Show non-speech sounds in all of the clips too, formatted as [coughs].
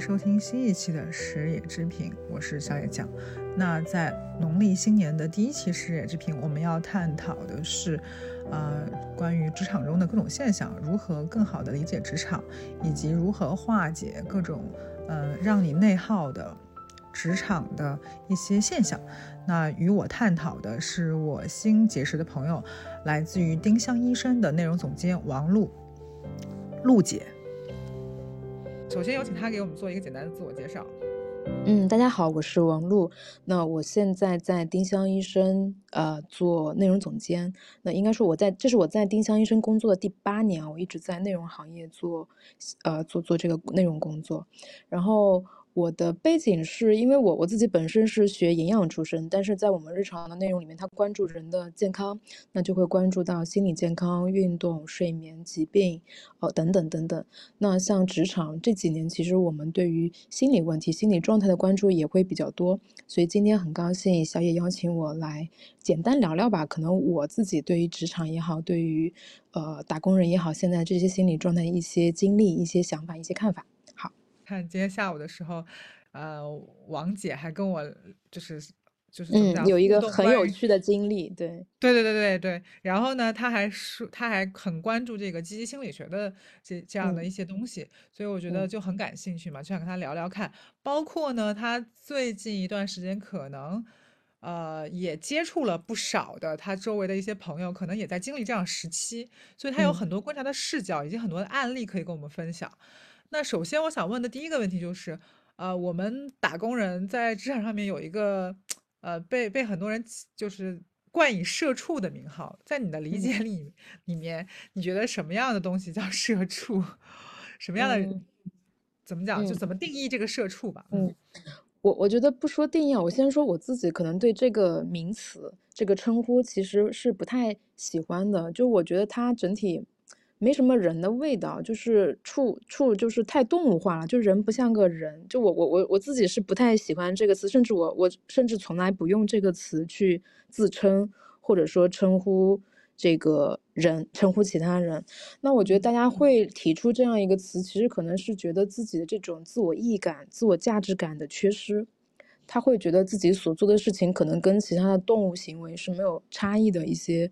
收听新一期的食野之平，我是小野酱。那在农历新年的第一期食野之平，我们要探讨的是，呃，关于职场中的各种现象，如何更好的理解职场，以及如何化解各种，呃，让你内耗的职场的一些现象。那与我探讨的是我新结识的朋友，来自于丁香医生的内容总监王璐，璐姐。首先有请他给我们做一个简单的自我介绍。嗯，大家好，我是王璐。那我现在在丁香医生呃做内容总监。那应该说我在这是我在丁香医生工作的第八年啊，我一直在内容行业做呃做做这个内容工作，然后。我的背景是因为我我自己本身是学营养出身，但是在我们日常的内容里面，它关注人的健康，那就会关注到心理健康、运动、睡眠、疾病，哦等等等等。那像职场这几年，其实我们对于心理问题、心理状态的关注也会比较多。所以今天很高兴小野邀请我来简单聊聊吧，可能我自己对于职场也好，对于呃打工人也好，现在这些心理状态一些经历、一些想法、一些看法。看今天下午的时候，呃，王姐还跟我就是就是嗯，有一个很有趣的经历，对，对对对对对。然后呢，他还说他还很关注这个积极心理学的这这样的一些东西，所以我觉得就很感兴趣嘛，就想跟他聊聊看。包括呢，他最近一段时间可能呃也接触了不少的他周围的一些朋友，可能也在经历这样时期，所以他有很多观察的视角，以及很多的案例可以跟我们分享。那首先，我想问的第一个问题就是，呃，我们打工人在职场上面有一个，呃，被被很多人就是冠以“社畜”的名号，在你的理解里里面，你觉得什么样的东西叫社畜？什么样的怎么讲？就怎么定义这个社畜吧？嗯，我我觉得不说定义啊，我先说我自己，可能对这个名词、这个称呼其实是不太喜欢的，就我觉得它整体。没什么人的味道，就是处处，就是太动物化了，就人不像个人。就我我我我自己是不太喜欢这个词，甚至我我甚至从来不用这个词去自称，或者说称呼这个人，称呼其他人。那我觉得大家会提出这样一个词，其实可能是觉得自己的这种自我意义感、自我价值感的缺失，他会觉得自己所做的事情可能跟其他的动物行为是没有差异的一些。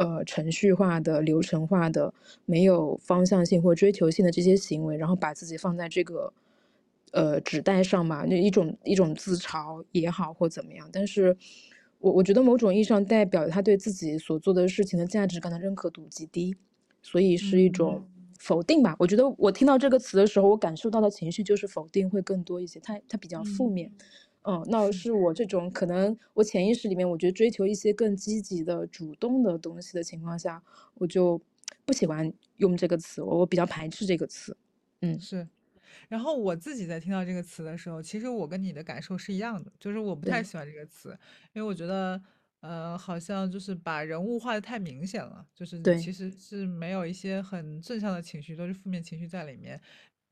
呃，程序化的、流程化的、没有方向性或追求性的这些行为，然后把自己放在这个呃纸袋上嘛，那一种一种自嘲也好或怎么样。但是，我我觉得某种意义上代表他对自己所做的事情的价值感的认可度极低，所以是一种否定吧。我觉得我听到这个词的时候，我感受到的情绪就是否定会更多一些，它它比较负面。嗯，那是我这种可能，我潜意识里面，我觉得追求一些更积极的、主动的东西的情况下，我就不喜欢用这个词，我我比较排斥这个词。嗯，是。然后我自己在听到这个词的时候，其实我跟你的感受是一样的，就是我不太喜欢这个词，因为我觉得，呃，好像就是把人物化的太明显了，就是其实是没有一些很正向的情绪，都是负面情绪在里面。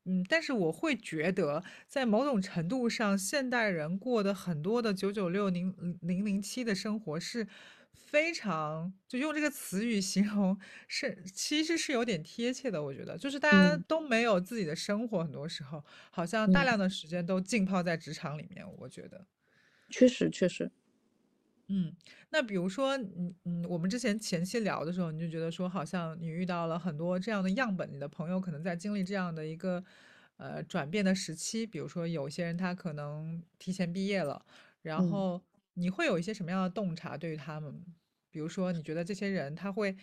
嗯，但是我会觉得，在某种程度上，现代人过的很多的九九六零零零七的生活是非常，就用这个词语形容，是其实是有点贴切的。我觉得，就是大家都没有自己的生活，很多时候好像大量的时间都浸泡在职场里面。我觉得，确实确实。嗯，那比如说，嗯嗯，我们之前前期聊的时候，你就觉得说，好像你遇到了很多这样的样本，你的朋友可能在经历这样的一个呃转变的时期。比如说，有些人他可能提前毕业了，然后你会有一些什么样的洞察对于他们？比如说，你觉得这些人他会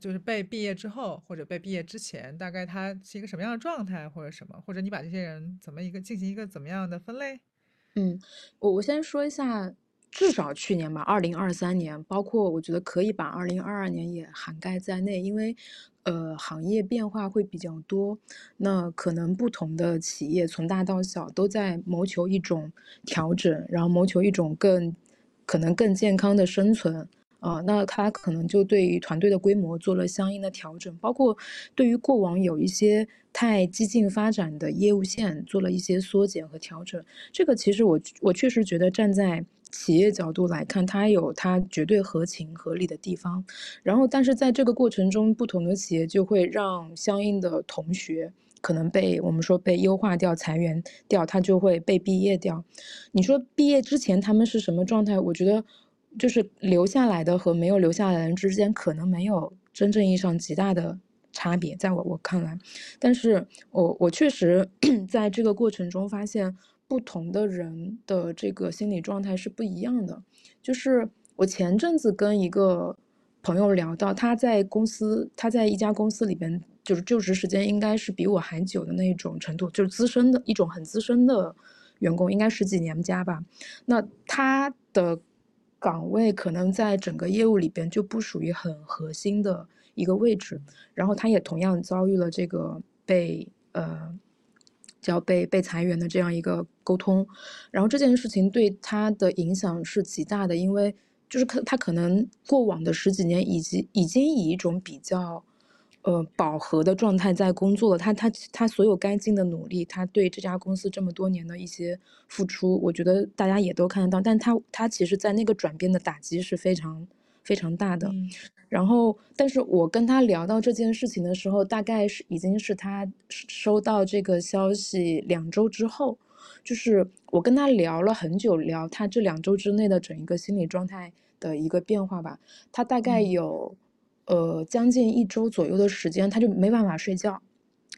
就是被毕业之后，或者被毕业之前，大概他是一个什么样的状态，或者什么？或者你把这些人怎么一个进行一个怎么样的分类？嗯，我我先说一下。至少去年吧，二零二三年，包括我觉得可以把二零二二年也涵盖在内，因为，呃，行业变化会比较多，那可能不同的企业从大到小都在谋求一种调整，然后谋求一种更可能更健康的生存。啊，那他可能就对于团队的规模做了相应的调整，包括对于过往有一些太激进发展的业务线做了一些缩减和调整。这个其实我我确实觉得站在企业角度来看，它有它绝对合情合理的地方。然后，但是在这个过程中，不同的企业就会让相应的同学可能被我们说被优化掉、裁员掉，他就会被毕业掉。你说毕业之前他们是什么状态？我觉得就是留下来的和没有留下来的人之间，可能没有真正意义上极大的差别，在我我看来。但是我我确实 [clears throat] 在这个过程中发现，不同的人的这个心理状态是不一样的。就是我前阵子跟一个朋友聊到，他在公司，他在一家公司里边。就是就职时间应该是比我还久的那种程度，就是资深的一种很资深的员工，应该十几年加吧。那他的岗位可能在整个业务里边就不属于很核心的一个位置，然后他也同样遭遇了这个被呃叫被被裁员的这样一个沟通，然后这件事情对他的影响是极大的，因为就是可他可能过往的十几年以及已经以一种比较。呃，饱和的状态在工作了，他他他所有该尽的努力，他对这家公司这么多年的一些付出，我觉得大家也都看得到。但他他其实，在那个转变的打击是非常非常大的。然后，但是我跟他聊到这件事情的时候，大概是已经是他收到这个消息两周之后，就是我跟他聊了很久，聊他这两周之内的整一个心理状态的一个变化吧。他大概有。呃，将近一周左右的时间，他就没办法睡觉，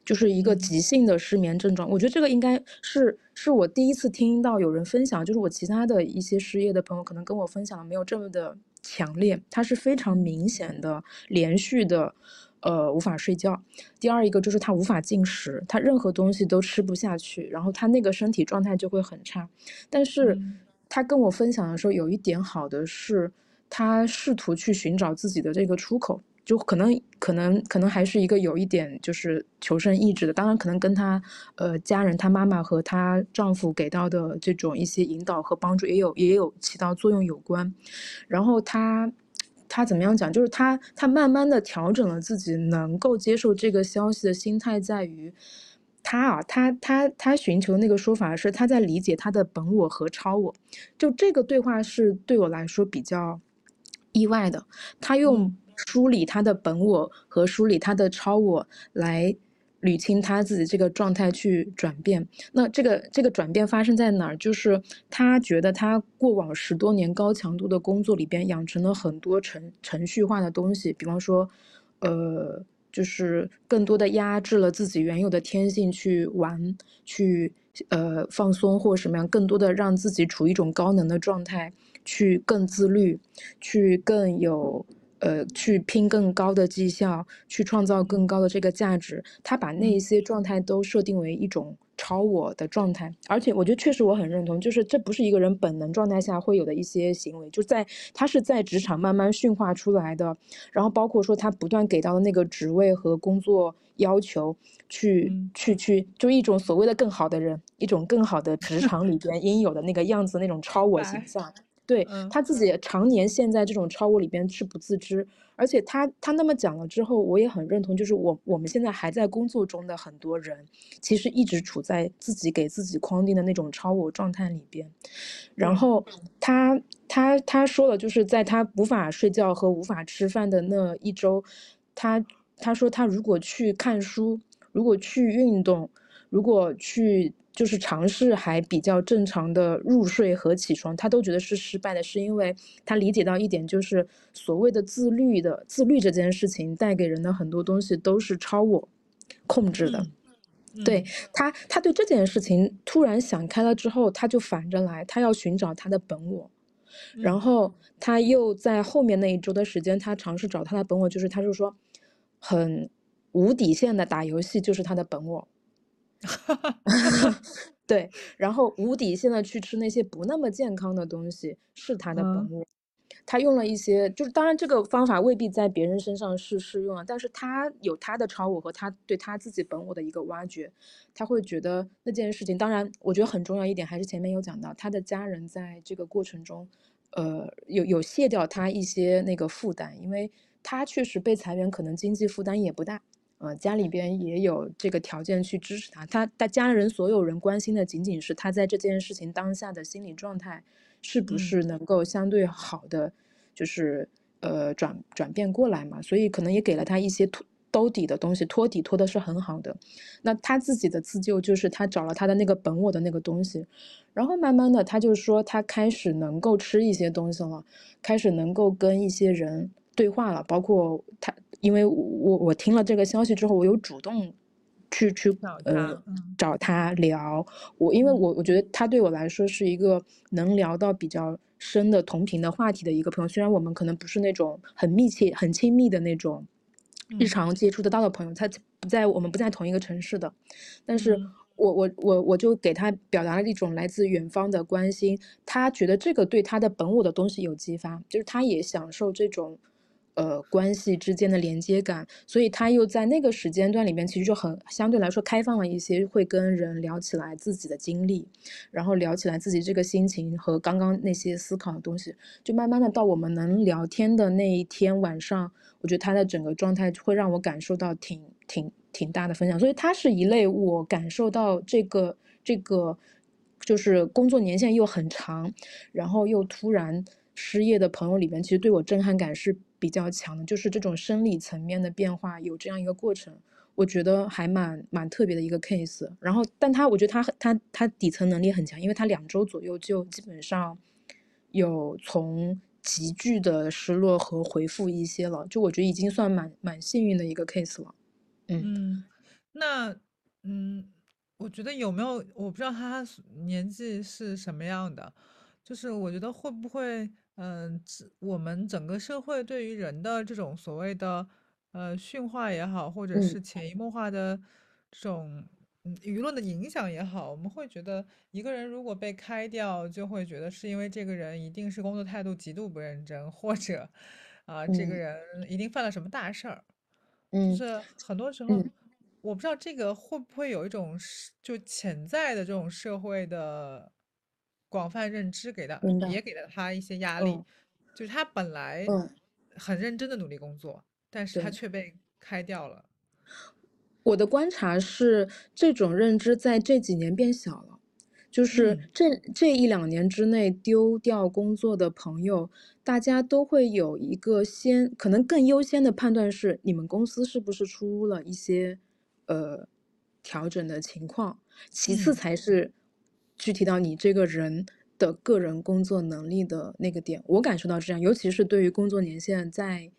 就是一个急性的失眠症状。我觉得这个应该是是我第一次听到有人分享，就是我其他的一些失业的朋友可能跟我分享的没有这么的强烈，他是非常明显的连续的，呃，无法睡觉。第二一个就是他无法进食，他任何东西都吃不下去，然后他那个身体状态就会很差。但是他跟我分享的时候，有一点好的是。他试图去寻找自己的这个出口，就可能可能可能还是一个有一点就是求生意志的。当然，可能跟他呃家人、他妈妈和她丈夫给到的这种一些引导和帮助也有也有起到作用有关。然后他他怎么样讲？就是他他慢慢的调整了自己能够接受这个消息的心态，在于他啊，他他他寻求那个说法是他在理解他的本我和超我。就这个对话是对我来说比较。意外的，他用梳理他的本我和梳理他的超我来捋清他自己这个状态去转变。那这个这个转变发生在哪儿？就是他觉得他过往十多年高强度的工作里边养成了很多程程序化的东西，比方说，呃，就是更多的压制了自己原有的天性去玩，去呃放松或什么样，更多的让自己处于一种高能的状态。去更自律，去更有，呃，去拼更高的绩效，去创造更高的这个价值。他把那一些状态都设定为一种超我的状态，而且我觉得确实我很认同，就是这不是一个人本能状态下会有的一些行为，就在他是在职场慢慢驯化出来的。然后包括说他不断给到的那个职位和工作要求，去去去，就一种所谓的更好的人，一种更好的职 [laughs] 场里边应有的那个样子，那种超我形象。对他自己常年陷在这种超我里边是不自知，而且他他那么讲了之后，我也很认同，就是我我们现在还在工作中的很多人，其实一直处在自己给自己框定的那种超我状态里边。然后他他他说了，就是在他无法睡觉和无法吃饭的那一周，他他说他如果去看书，如果去运动，如果去。就是尝试还比较正常的入睡和起床，他都觉得是失败的，是因为他理解到一点，就是所谓的自律的自律这件事情带给人的很多东西都是超我控制的。对他，他对这件事情突然想开了之后，他就反着来，他要寻找他的本我，然后他又在后面那一周的时间，他尝试找他的本我，就是他就说很无底线的打游戏，就是他的本我。哈 [laughs] 哈，对，然后无底线的去吃那些不那么健康的东西，是他的本我。他用了一些，就是当然这个方法未必在别人身上是适用的，但是他有他的超我和他对他自己本我的一个挖掘，他会觉得那件事情，当然我觉得很重要一点，还是前面有讲到，他的家人在这个过程中，呃，有有卸掉他一些那个负担，因为他确实被裁员，可能经济负担也不大。呃，家里边也有这个条件去支持他，他他家人所有人关心的仅仅是他在这件事情当下的心理状态是不是能够相对好的，就是呃转转变过来嘛，所以可能也给了他一些托兜底的东西，托底托的是很好的。那他自己的自救就是他找了他的那个本我的那个东西，然后慢慢的他就说他开始能够吃一些东西了，开始能够跟一些人对话了，包括他，因为我我听了这个消息之后，我有主动去去呃找他聊，我因为我我觉得他对我来说是一个能聊到比较深的同频的话题的一个朋友，虽然我们可能不是那种很密切、很亲密的那种。日常接触得到的朋友，他不在我们不在同一个城市的，但是我我我我就给他表达了一种来自远方的关心，他觉得这个对他的本我的东西有激发，就是他也享受这种。呃，关系之间的连接感，所以他又在那个时间段里面，其实就很相对来说开放了一些，会跟人聊起来自己的经历，然后聊起来自己这个心情和刚刚那些思考的东西，就慢慢的到我们能聊天的那一天晚上，我觉得他的整个状态会让我感受到挺挺挺大的分享，所以他是一类我感受到这个这个就是工作年限又很长，然后又突然失业的朋友里面，其实对我震撼感是。比较强的，就是这种生理层面的变化有这样一个过程，我觉得还蛮蛮特别的一个 case。然后，但他我觉得他他他底层能力很强，因为他两周左右就基本上有从急剧的失落和回复一些了，就我觉得已经算蛮蛮幸运的一个 case 了。嗯，那嗯，我觉得有没有我不知道他年纪是什么样的，就是我觉得会不会。嗯，我们整个社会对于人的这种所谓的呃驯化也好，或者是潜移默化的这种舆论的影响也好，我们会觉得一个人如果被开掉，就会觉得是因为这个人一定是工作态度极度不认真，或者啊这个人一定犯了什么大事儿。就是很多时候，我不知道这个会不会有一种就潜在的这种社会的。广泛认知给到，也给了他一些压力，就是他本来很认真的努力工作，但是他却被开掉了。我的观察是，这种认知在这几年变小了，就是这这一两年之内丢掉工作的朋友，大家都会有一个先，可能更优先的判断是，你们公司是不是出了一些呃调整的情况，其次才是。具体到你这个人的个人工作能力的那个点，我感受到这样，尤其是对于工作年限在，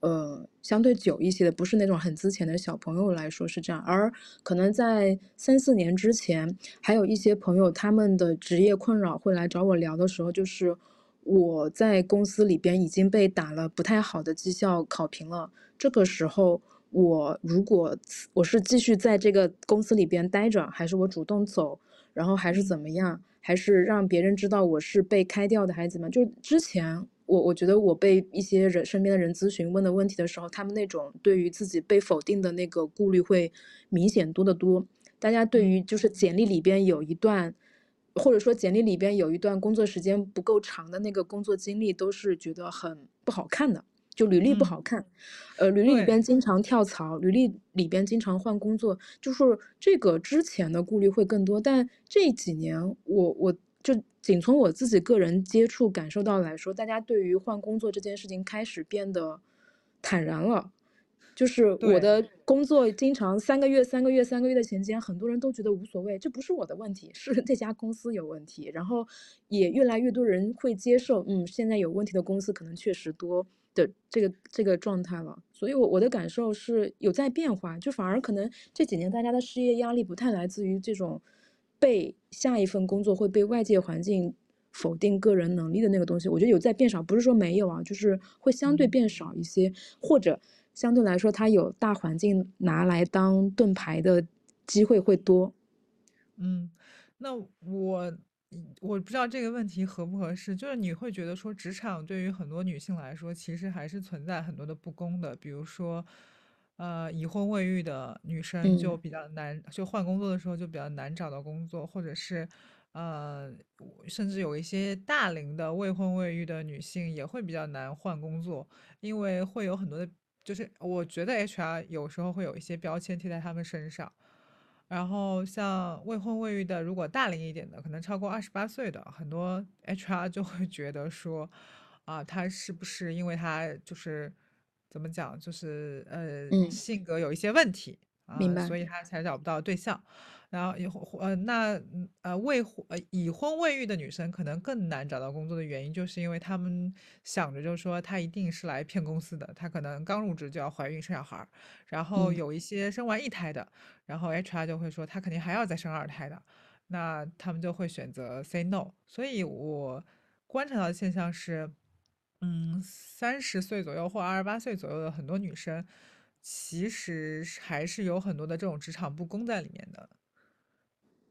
呃，相对久一些的，不是那种很资浅的小朋友来说是这样。而可能在三四年之前，还有一些朋友他们的职业困扰会来找我聊的时候，就是我在公司里边已经被打了不太好的绩效考评了，这个时候我如果我是继续在这个公司里边待着，还是我主动走？然后还是怎么样？还是让别人知道我是被开掉的，还是怎么？就之前我我觉得我被一些人身边的人咨询问的问题的时候，他们那种对于自己被否定的那个顾虑会明显多得多。大家对于就是简历里边有一段，或者说简历里边有一段工作时间不够长的那个工作经历，都是觉得很不好看的。就履历不好看，呃，履历里边经常跳槽，履历里边经常换工作，就是这个之前的顾虑会更多。但这几年，我我就仅从我自己个人接触感受到来说，大家对于换工作这件事情开始变得坦然了。就是我的工作经常三个月、三个月、三个月的时间，很多人都觉得无所谓，这不是我的问题，是这家公司有问题。然后也越来越多人会接受，嗯，现在有问题的公司可能确实多。的这个这个状态了，所以，我我的感受是有在变化，就反而可能这几年大家的失业压力不太来自于这种被下一份工作会被外界环境否定个人能力的那个东西，我觉得有在变少，不是说没有啊，就是会相对变少一些，或者相对来说它有大环境拿来当盾牌的机会会多。嗯，那我。我不知道这个问题合不合适，就是你会觉得说，职场对于很多女性来说，其实还是存在很多的不公的，比如说，呃，已婚未育的女生就比较难，就换工作的时候就比较难找到工作，或者是，呃，甚至有一些大龄的未婚未育的女性也会比较难换工作，因为会有很多的，就是我觉得 HR 有时候会有一些标签贴在她们身上。然后像未婚未育的，如果大龄一点的，可能超过二十八岁的，很多 HR 就会觉得说，啊，他是不是因为他就是怎么讲，就是呃嗯，性格有一些问题啊，明白。所以他才找不到对象。然后以后呃那嗯呃未婚呃已婚未育的女生可能更难找到工作的原因，就是因为她们想着就是说她一定是来骗公司的，她可能刚入职就要怀孕生小孩儿，然后嗯有一些生完一胎的，然后 HR 就会说她肯定还要再生二胎的，那他们就会选择 say no。所以我观察到的现象是。嗯，三十岁左右或二十八岁左右的很多女生，其实还是有很多的这种职场不公在里面的。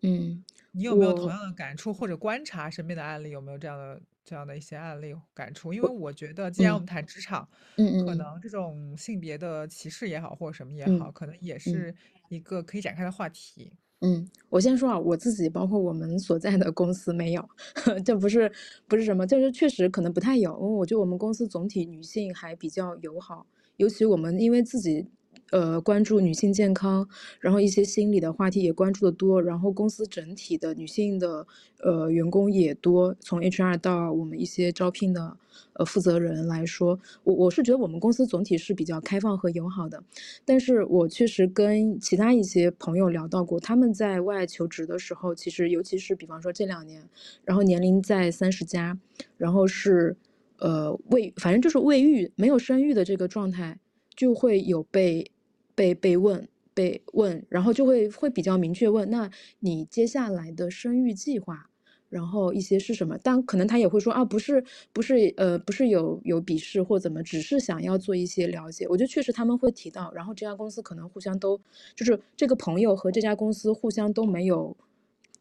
嗯，你有没有同样的感触，或者观察身边的案例，有没有这样的这样的一些案例感触？因为我觉得，既然我嗯们谈职场，嗯嗯可能这种性别的歧视也好，或者什么也好，嗯可能也嗯是一个可以展开的话题。嗯，我先说啊，我自己包括我们所在的公司没有，[laughs] 这不是不是什么，就是确实可能不太有，因为我觉得我们公司总体女性还比较友好，尤其我们因为自己。呃，关注女性健康，然后一些心理的话题也关注的多，然后公司整体的女性的呃员工也多，从 HR 到我们一些招聘的呃负责人来说，我我是觉得我们公司总体是比较开放和友好的。但是我确实跟其他一些朋友聊到过，他们在外求职的时候，其实尤其是比方说这两年，然后年龄在三十加，然后是，呃，未反正就是未育，没有生育的这个状态，就会有被被被问被问，然后就会会比较明确问，那你接下来的生育计划然后一些是什么，但可能他也会说啊，不是不是呃不是有有鄙视或怎么，只是想要做一些了解。我觉得确实他们会提到，然后这家公司可能互相都就是这个朋友和这家公司互相都没有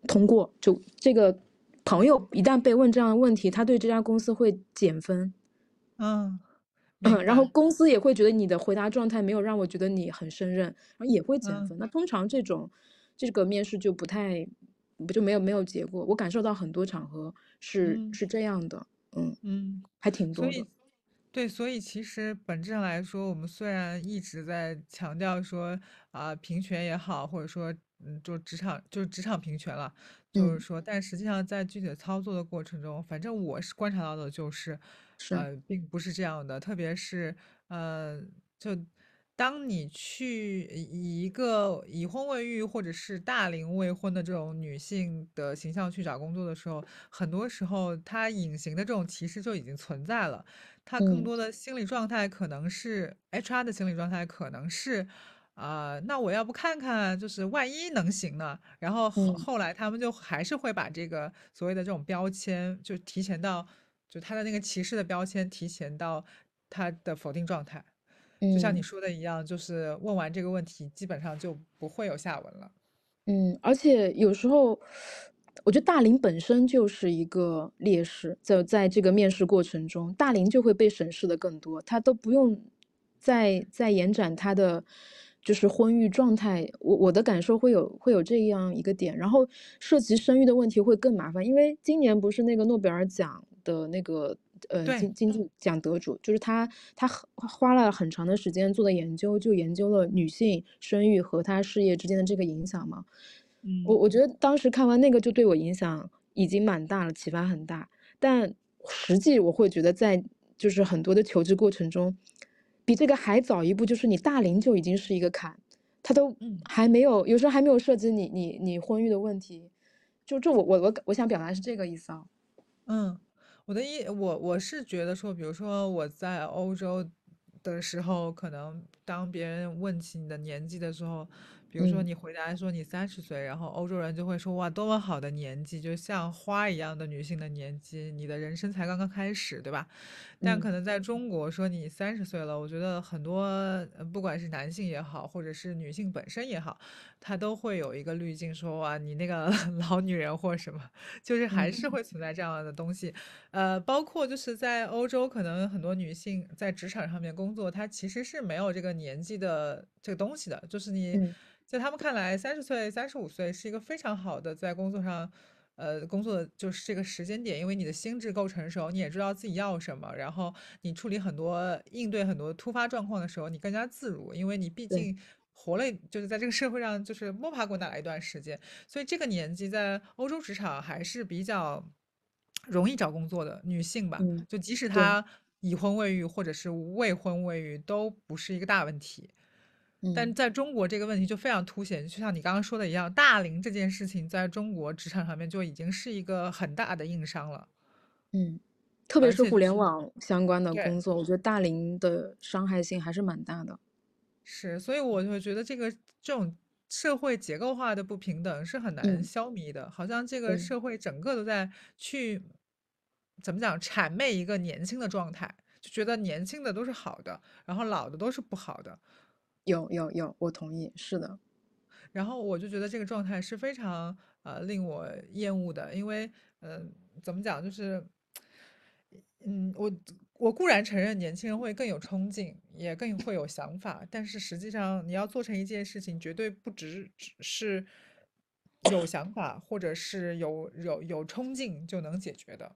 通过，就这个朋友一旦被问这样的问题，他对这家公司会减分。嗯，嗯，然后公司也会觉得你的回答状态没有让我觉得你很胜任，然后也会减嗯分。那通常这种这个面试就不太不就没有没有结果，我感受到很多场合是嗯是这样的，嗯，嗯，还挺多的，对，所以其实本质上来说，我们虽然一直在强调说啊、平权也好，或者说嗯，就职场就是职场平权了，就是嗯，说，但实际上在具体的操作的过程中，反正我是观察到的就是，是，呃，并不是这样的，特别是呃，就当你去以一个已婚未育或者是大龄未婚的这种女性的形象去找工作的时候，很多时候她隐形的这种歧视就已经存在了。她更嗯。多的心理状态可能是 HR 的心理状态可能是，啊、那我要不看看，就是万一能行呢？然后后来他们就还是会把这个所谓的这种标签，就提前到，就他的那个歧视的标签提前到他的否定状态。就像你嗯。说的一样，就是问完这个问题，基本上就不会有下文了。嗯，而且有时候，我觉得大龄本身就是一个劣势，在在这个面试过程中，大龄就会被审视的更多，他都不用再再延展他的就是婚育状态。我我的感受会有会有这样一个点，然后涉及生育的问题会更麻烦，因为今年不是那个诺贝尔奖的那个呃对，经经济奖得主，就是他他很花了很长的时间做的研究，就研究了女性生育和她事业之间的这个影响嘛。我嗯我觉得当时看完那个就对我影响已经蛮大了，启发很大。但实际我会觉得在就是很多的求职过程中，比这个还早一步，就是你大龄就已经是一个坎，他都嗯还没有有时候还没有涉及你你你婚育的问题。就这我我我我想表达是这个意思啊。嗯，我的意我我是觉得说，比如说我在欧洲的时候，可能当别人问起你的年纪的时候，比如说嗯，你回答说你三十岁，然后欧洲人就会说哇，多么好的年纪，就像花一样的女性的年纪，你的人生才刚刚开始，对吧？但嗯，可能在中国说你三十岁了，我觉得很多呃不管是男性也好，或者是女性本身也好，他都会有一个滤镜说哇，你那个 [laughs] 老女人或什么，就是还是嗯，会存在这样的东西。呃，包括就是在欧洲，可能很多女性在职场上面工作，她其实是没有这个年纪的这个东西的。就是你嗯，在他们看来，三十岁、三十五岁是一个非常好的在工作上，呃，工作的就是这个时间点，因为你的心智够成熟，你也知道自己要什么，然后你处理很多应对很多突发状况的时候，你更加自如，因为你毕，竟活了，就是在这个社会上就是摸爬滚打了一段时间。所以这个年纪在欧洲职场还是比较容易找工作的女性吧。嗯，就即使，她已婚未育或者是未婚未育都不是一个大问题。但嗯在中国这个问题就非常凸显，就像你刚刚说的一样，大龄这件事情在中国职场上面就已经是一个很大的硬伤了，嗯，特别是互联网相关的。工作，我觉得大龄的伤害性还是蛮大的。是，所以我就觉得这个这种社会结构化的不平等是很难嗯，消弭的，好像这个，社会整个都在去怎么讲谄媚一个年轻的状态，就觉得年轻的都是好的，然后老的都是不好的。有有有，我同意，是的。然后我就觉得这个状态是非常呃令我厌恶的，因为嗯、呃怎么讲，就是嗯，我我固然承认年轻人会更有冲劲，也更会有想法，但是实际上你要做成一件事情，绝对不只只是有想法或者是有有有冲劲就能解决的。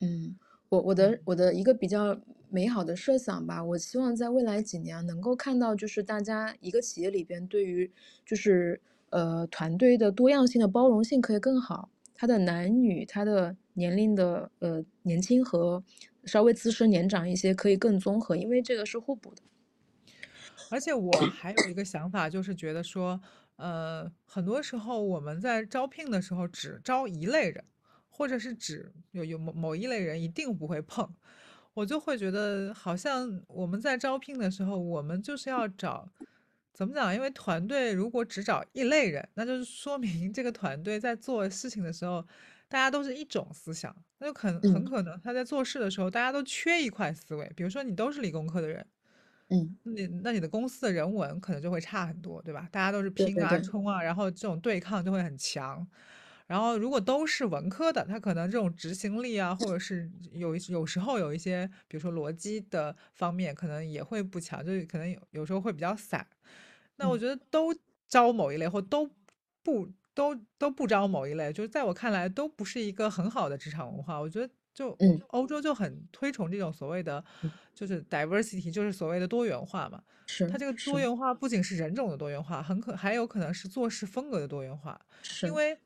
嗯，我我的。我的一个比较美好的设想吧，我希望在未来几年能够看到，就是大家一个企业里边对于就是呃团队的多样性的包容性可以更好，他的男女，他的年龄的呃年轻和稍微资深年长一些可以更综合，因为这个是互补的。而且我还有一个想法，就是觉得说，呃，很多时候我们在招聘的时候只招一类人，或者是指有有某某一类人一定不会碰，我就会觉得好像我们在招聘的时候，我们就是要找，怎么讲？因为团队如果只找一类人，那就是说明这个团队在做事情的时候，大家都是一种思想，那就很很嗯可能他在做事的时候，大家都缺一块思维。比如说你都是理工科的人。嗯，那你那你的公司的人文可能就会差很多，对吧？大家都是拼啊、冲啊，然后这种对抗就会很强。然后如果都是文科的，他可能这种执行力啊，或者是有一有时候有一些，比如说逻辑的方面，可能也会不强，就是可能有有时候会比较散。那我嗯觉得都招某一类，或都不都都不招某一类，就是在我看来都不是一个很好的职场文化。我觉得就嗯欧洲就很推崇这种所谓的嗯，就是 diversity，就是所谓的多元化嘛。是它这个多元化不仅是人种的多元化，很可还有可能是做事风格的多元化，因。为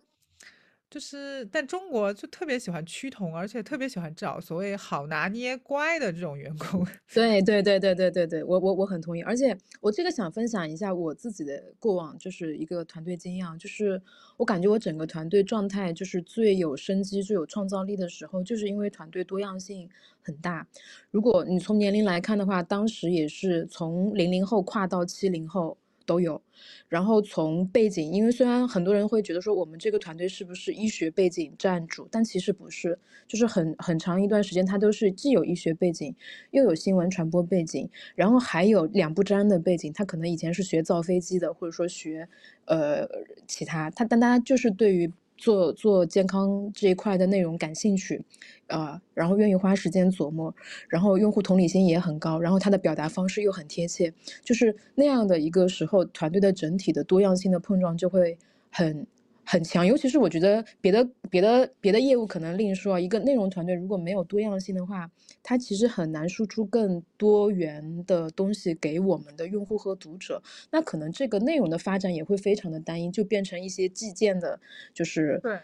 就是但中国就特别喜欢趋同，而且特别喜欢找所谓好拿捏乖的这种员工。[laughs] 对对对对对对对，我我我很同意，而且我这个想分享一下我自己的过往，就是一个团队经验，就是我感觉我整个团队状态就是最有生机、最有创造力的时候，就是因为团队多样性很大。如果你从年龄来看的话，当时也是从零零后跨到七零后都有。然后从背景，因为虽然很多人会觉得说我们这个团队是不是医学背景占主，但其实不是，就是很很长一段时间，他都是既有医学背景，又有新闻传播背景，然后还有两不沾的背景。他可能以前是学造飞机的，或者说学呃其他，他但大家就是对于做做健康这一块的内容感兴趣，呃，然后愿意花时间琢磨，然后用户同理心也很高，然后他的表达方式又很贴切，就是那样的一个时候，团队的整体的多样性的碰撞就会很很强。尤其是我觉得别的别的别的业务可能另说啊，一个内容团队如果没有多样性的话，它其实很难输出更多元的东西给我们的用户和读者。那可能这个内容的发展也会非常的单一，就变成一些计件的，就是对，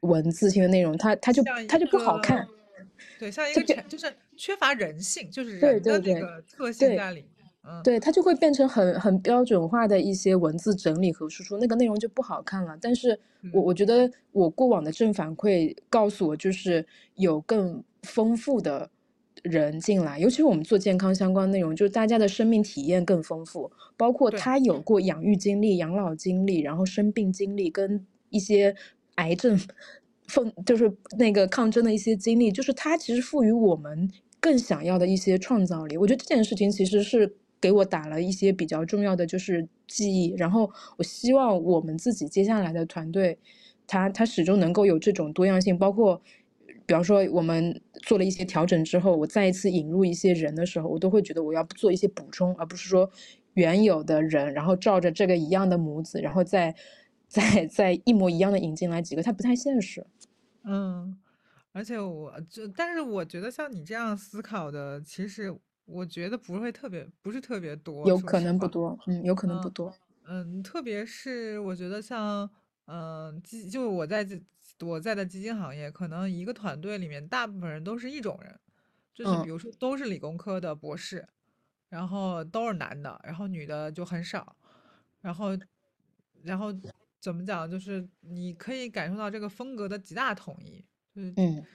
文字性的内容，它它就它就不好看。对，像一个就是缺乏人性，就是人的那个特性对。在里面。嗯，对，它就会变成很很标准化的一些文字整理和输出，那个内容就不好看了。但是我嗯，我觉得我过往的正反馈告诉我，就是有更丰富的人进来，尤其是我们做健康相关内容，就是大家的生命体验更丰富，包括，他有过养育经历、养老经历，然后生病经历跟一些癌症奉就是那个抗争的一些经历，就是他其实赋予我们更想要的一些创造力。我觉得这件事情其实是给我打了一些比较重要的就是记忆，然后我希望我们自己接下来的团队，他他始终能够有这种多样性，包括。比方说，我们做了一些调整之后，我再一次引入一些人的时候，我都会觉得我要做一些补充，而不是说原有的人，然后照着这个一样的模子，然后再再再一模一样的引进来几个，它不太现实。嗯，而且我就，但是我觉得像你这样思考的，其实我觉得不会特别，不是特别多，有可。能不多，嗯，有可能不嗯多。嗯，特别是我觉得像，嗯，基就我在这我在的基金行业，可能一个团队里面大部分人都是一种人，就是比嗯如说都是理工科的博士，然后都是男的，然后女的就很少，然后然后怎么讲，就是你可以感受到这个风格的极大统一，就是嗯，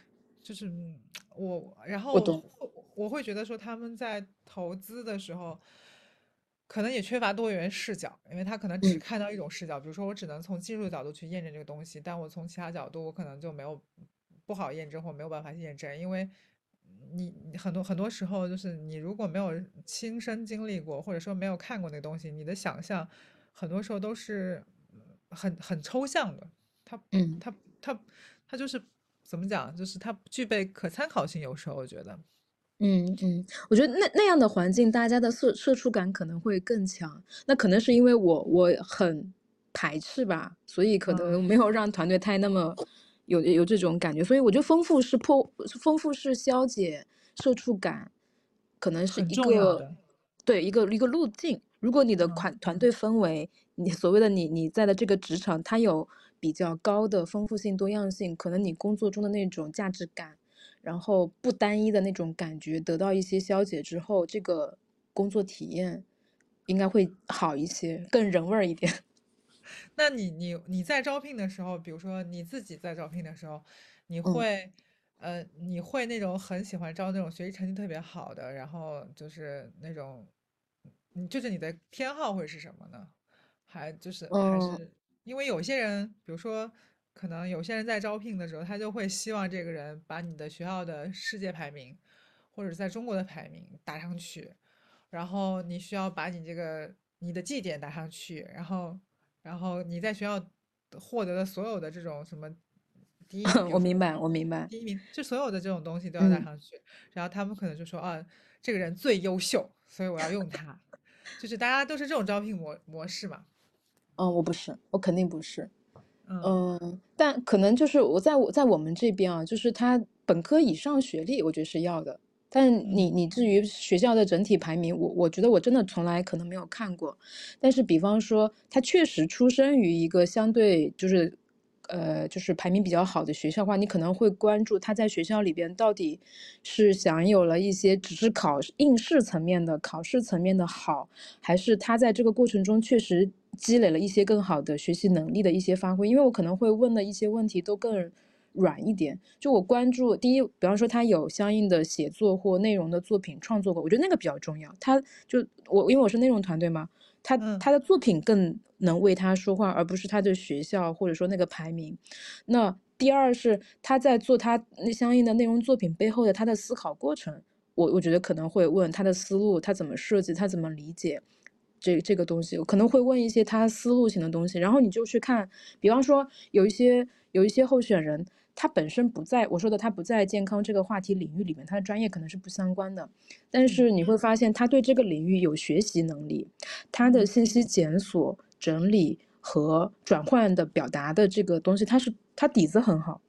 就是嗯我，然后我懂。会我会觉得说他们在投资的时候，可能也缺乏多元视角，因为他可能只嗯。看到一种视角，比如说我只能从技术角度去验证这个东西，但我从其他角度我可能就没有不好验证或没有办法验证，因为你你很多很多时候就是你如果没有亲身经历过，或者说没有看过那个东西，你的想象很多时候都是嗯很很抽象的，它嗯。它它它就是怎么讲，就是它不具备可参考性，有时候我觉得，嗯嗯，我觉得那那样的环境，大家的社社畜感可能会更强。那可能是因为我我很排斥吧，所以可嗯，能没有让团队太那么有有这种感觉。所以我觉得丰富是破，丰富是消解社畜感，可能是一个对一个一个路径。如果你的嗯团团队氛围，你所谓的你你在的这个职场，它有比较高的丰富性、多样性，可能你工作中的那种价值感。然后不单一的那种感觉得到一些消解之后，这个工作体验应该会好一些，更人味儿一点。[laughs] 那你你你在招聘的时候，比如说你自己在招聘的时候，你嗯会，呃，你会那种很喜欢招那种学习成绩特别好的，然后就是那种，就是你的偏好会是什么呢？还就是还嗯是因为有些人，比如说可能有些人在招聘的时候，他就会希望这个人把你的学校的世界排名，或者在中国的排名打上去，然后你需要把你这个你的绩点打上去，然后然后你在学校获得的所有的这种什么第一，[laughs] 名我明白，我明白。第一名，就所有的这种东西都要打嗯上去，然后他们可能就说啊，这个人最优秀，所以我要用他，就是大家都是这种招聘模模式嘛，嗯，我不是，我肯定不是。嗯嗯，但可能就是我在我在我们这边啊，就是他本科以上学历，我觉得是要的。但嗯你你至于学校的整体排名，我我觉得我真的从来可能没有看过。但是比方说，他确实出生于一个相对就是呃就是排名比较好的学校的话，你可能会关注他在学校里边到底是享有了一些只是考应试层面的考试层面的好，还是他在这个过程中确实积累了一些更好的学习能力的一些发挥？因为我可能会问的一些问题都更软一点。就我关注第一，比方说他有相应的写作或内容的作品创作过，我觉得那个比较重要。他就我因为我是内容团队嘛，他嗯他的作品更能为他说话，而不是他的学校或者说那个排名。那第二是他在做他那相应的内容作品背后的他的思考过程，我我觉得可能会问他的思路，他怎么设计，他怎么理解这这个东西，我可能会问一些他思路型的东西，然后你就去看，比方说有一些有一些候选人，他本身不在我说的他不在健康这个话题领域里面，他的专业可能是不相关的，但嗯是你会发现他对这个领域有学习能力，他的嗯信息检索、整理和转换的表达的这个东西，他是他底子很好。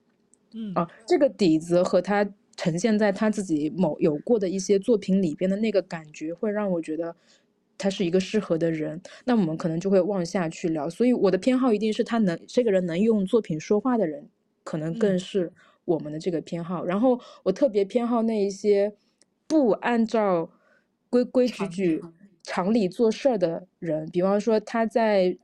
嗯啊，这个底子和他呈现在他自己某有过的一些作品里边的那个感觉，会让我觉得他是一个适合的人。那我们可能就会往下去聊。所以我的偏好一定是他能这个人能用作品说话的人，可能更嗯。是我们的这个偏好。然后我特别偏好那一些不按照规规矩矩、常理做事儿的人，比方说他在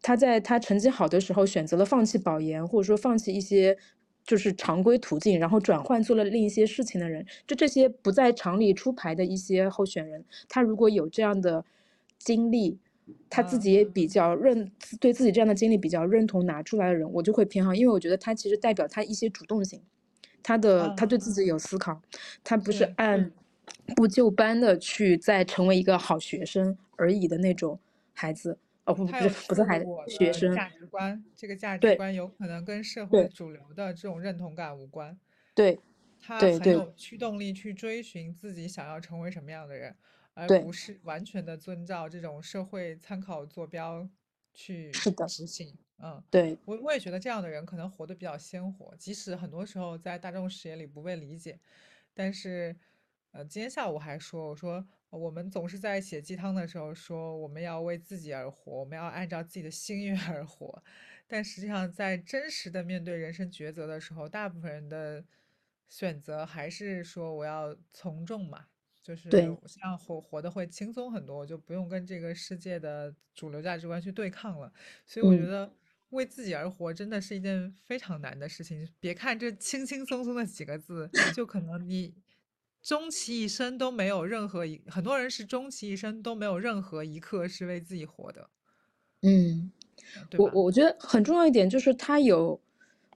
他在他成绩好的时候选择了放弃保研，或者说放弃一些就是常规途径，然后转换做了另一些事情的人，就这些不在常理出牌的一些候选人，他如果有这样的经历，他自嗯。己也比较认对自己这样的经历比较认同拿出来的人，我就会偏好，因为我觉得他其实代表他一些主动性，他的他啊对自己有思考，他不是是按部就班的去再成为一个好学生而已的那种孩子，哦不不是不是孩子学生，价值观，这个价值观有可能跟社会主流的这种认同感无关，对他很有驱动力去追寻自己想要成为什么样的人，而，不是完全的遵照这种社会参考坐标去是的，执行。嗯，对，我我也觉得这样的人可能活得比较鲜活，即使很多时候在大众视野里不被理解，但是，呃，今天下午还说，我说呃我们总是在写鸡汤的时候说我们要为自己而活，我们要按照自己的心愿而活，但实际上在真实的面对人生抉择的时候，大部分人的选择还是说我要从众嘛，就是对，这样活活得会轻松很多，我就不用跟这个世界的主流价值观去对抗了。所以我觉嗯。得为自己而活真的是一件非常难的事情。别看这轻轻松松的几个字，就可能你终其一生都没有任何一，很多人是终其一生都没有任何一刻是为自己活的，嗯，呃对吧？我我觉得很重要一点就是他有，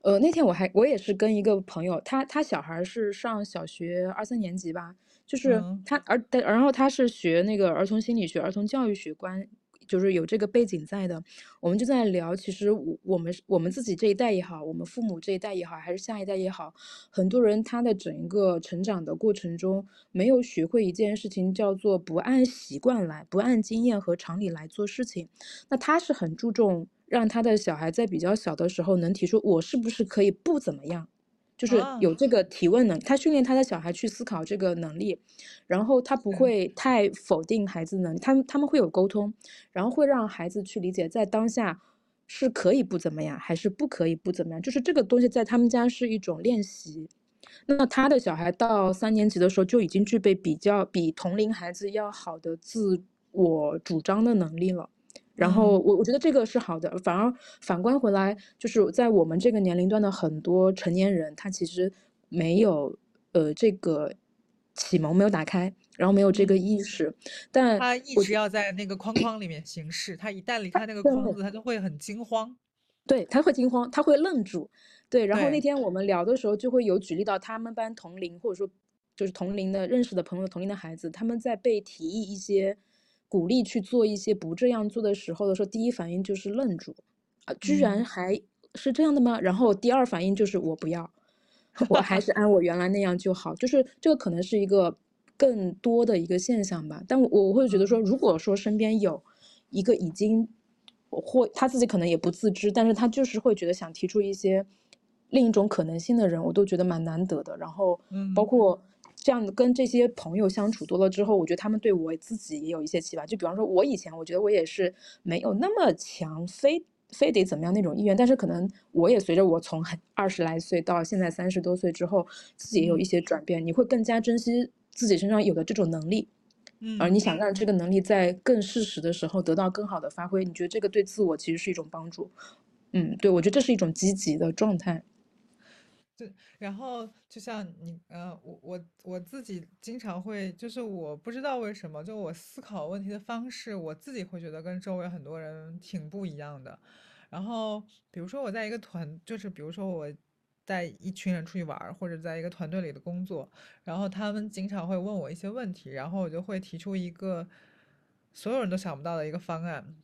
呃，那天我还我也是跟一个朋友，他他小孩儿是上小学二三年级吧，就是嗯他而但然后他是学那个儿童心理学、儿童教育学关，就是有这个背景在的。我们就在聊，其实我我们我们自己这一代也好，我们父母这一代也好，还是下一代也好，很多人他的整一个成长的过程中，没有学会一件事情，叫做不按习惯来，不按经验和常理来做事情。那他是很注重让他的小孩在比较小的时候能提出我是不是可以不怎么样，就是啊，有这个提问能，他训练他的小孩去思考这个能力，然后他不，会太否定孩子能力，他们他们会有沟通，然后会让孩子去理解在当下是可以不怎么样，还是不可以不怎么样，就是这个东西在他们家是一种练习。那他的小孩到三年级的时候就已经具备比较比同龄孩子要好的自我主张的能力了。然后嗯。我我觉得这个是好的，反而反观回来，就是在我们这个年龄段的很多成年人，他其实没有呃这个启蒙没有打开，然后没有这嗯，个意识，但他一直要在那个框框里面行事，他一旦离开那个框对。子，他就会很惊慌。对，他会惊慌，他会愣住。对，然后那，天我们聊的时候就会有举例到他们班同龄，或者说就是同龄的认识的朋友，同龄的孩子，他们在被提议一些鼓励去做一些不这样做的时候的时候，第一反应就是愣住，啊，居然嗯还是这样的吗？然后第二反应就是我不要，我还是 [laughs] 按我原来那样就好。就是这个可能是一个更多的一个现象吧。但我我会觉得说，嗯如果说身边有一个已经或他自己可能也不自知，但是他就是会觉得想提出一些另一种可能性的人，我都觉得蛮难得的。然后包嗯括这样的跟这些朋友相处多了之后，我觉得他们对我自己也有一些启发。就比方说，我以前我觉得我也是没有那么强，非非得怎么样那种意愿，但是可能我也随着我从很二十来岁到现在三十多岁之后，自己也有一嗯些转变，你会更加珍惜自己身上有的这种能力。而你嗯，想让这个能力在更适时的时候得到更好的发挥，你觉得这个对自我其实是一种帮助。嗯，对，我觉得这是一种积极的状态。就。然后就像你，呃，我我我自己经常会，就是我不知道为什么，就我思考问题的方式，我自己会觉得跟周围很多人挺不一样的。然后比如说我在一个团，就是比如说我带一群人出去玩，或者在一个团队里的工作，然后他们经常会问我一些问题，然后我就会提出一个所有人都想不到的一个方案，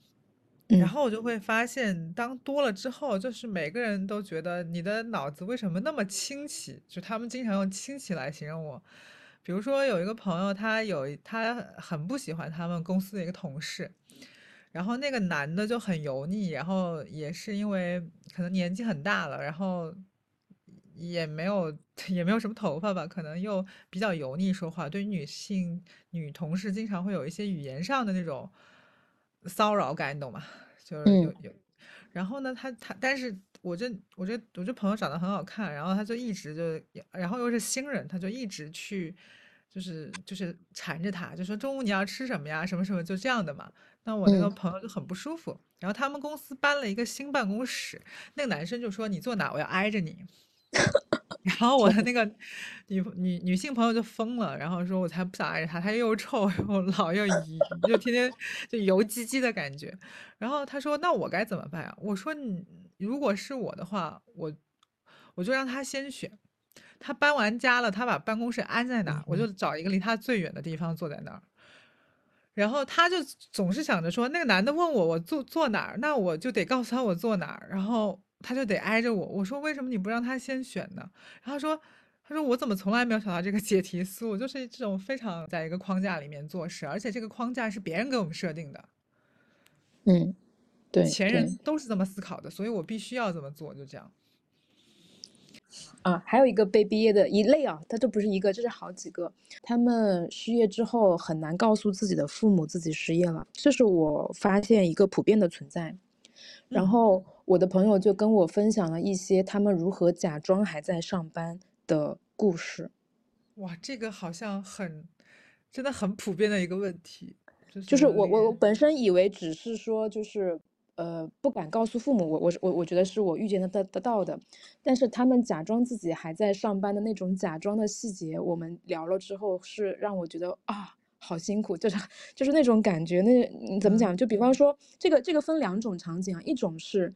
然嗯后我就会发现，当多了之后，就是每个人都觉得你的脑子为什么那么清奇？就他们经常用清奇来形容我。比如说有一个朋友，他有他很不喜欢他们公司的一个同事，然后那个男的就很油腻，然后也是因为可能年纪很大了，然后也没有 [laughs] 也没有什么头发吧，可能又比较油腻说话，对于女性女同事经常会有一些语言上的那种骚扰感，你懂吗？就是有嗯。有，然后呢，他他，但是我这我这我这朋友长得很好看，然后他就一直就，然后又是新人，他就一直去，就是就是缠着他，就说中午你要吃什么呀，什么什么，就这样的嘛。那我那个嗯，朋友就很不舒服，然后他们公司搬了一个新办公室，那个男生就说你坐哪我要挨着你，然后我，的那个女女女性朋友就疯了，然后说我才不想挨着他，他又臭又老又油，就天天就油唧唧的感觉。然后他说那我该怎么办啊？我说你如果是我的话，我我就让他先选。他搬完家了，他把办公室安在哪儿，我就找一个离他最远的地方坐在那儿。然后他就总是想着说，那个男的问我我坐坐哪儿，那我就得告诉他我坐哪儿，然后他就得挨着我。我说为什么你不让他先选呢？然后他说他说我怎么从来没有想到这个解题思路，就是这种非常在一个框架里面做事，而且这个框架是别人给我们设定的，嗯，对前人。都是这么思考的，所以我必须要这么做，就这样。啊，还有一个被毕业的一类啊，他这不是一个，这是好几个。他们失业之后很难告诉自己的父母自己失业了，这是我发现一个普遍的存在。然嗯后我的朋友就跟我分享了一些他们如何假装还在上班的故事。哇，这个好像很，真的很普遍的一个问题，就就是是我我我本身以为只是说就是呃不敢告诉父母，我我我我觉得是我预见的得得到的，但是他们假装自己还在上班的那种假装的细节，我们聊了之后是让我觉得啊好辛苦，就是就是那种感觉，那嗯怎么嗯讲？就比方说这个这个分两种场景啊，一种是。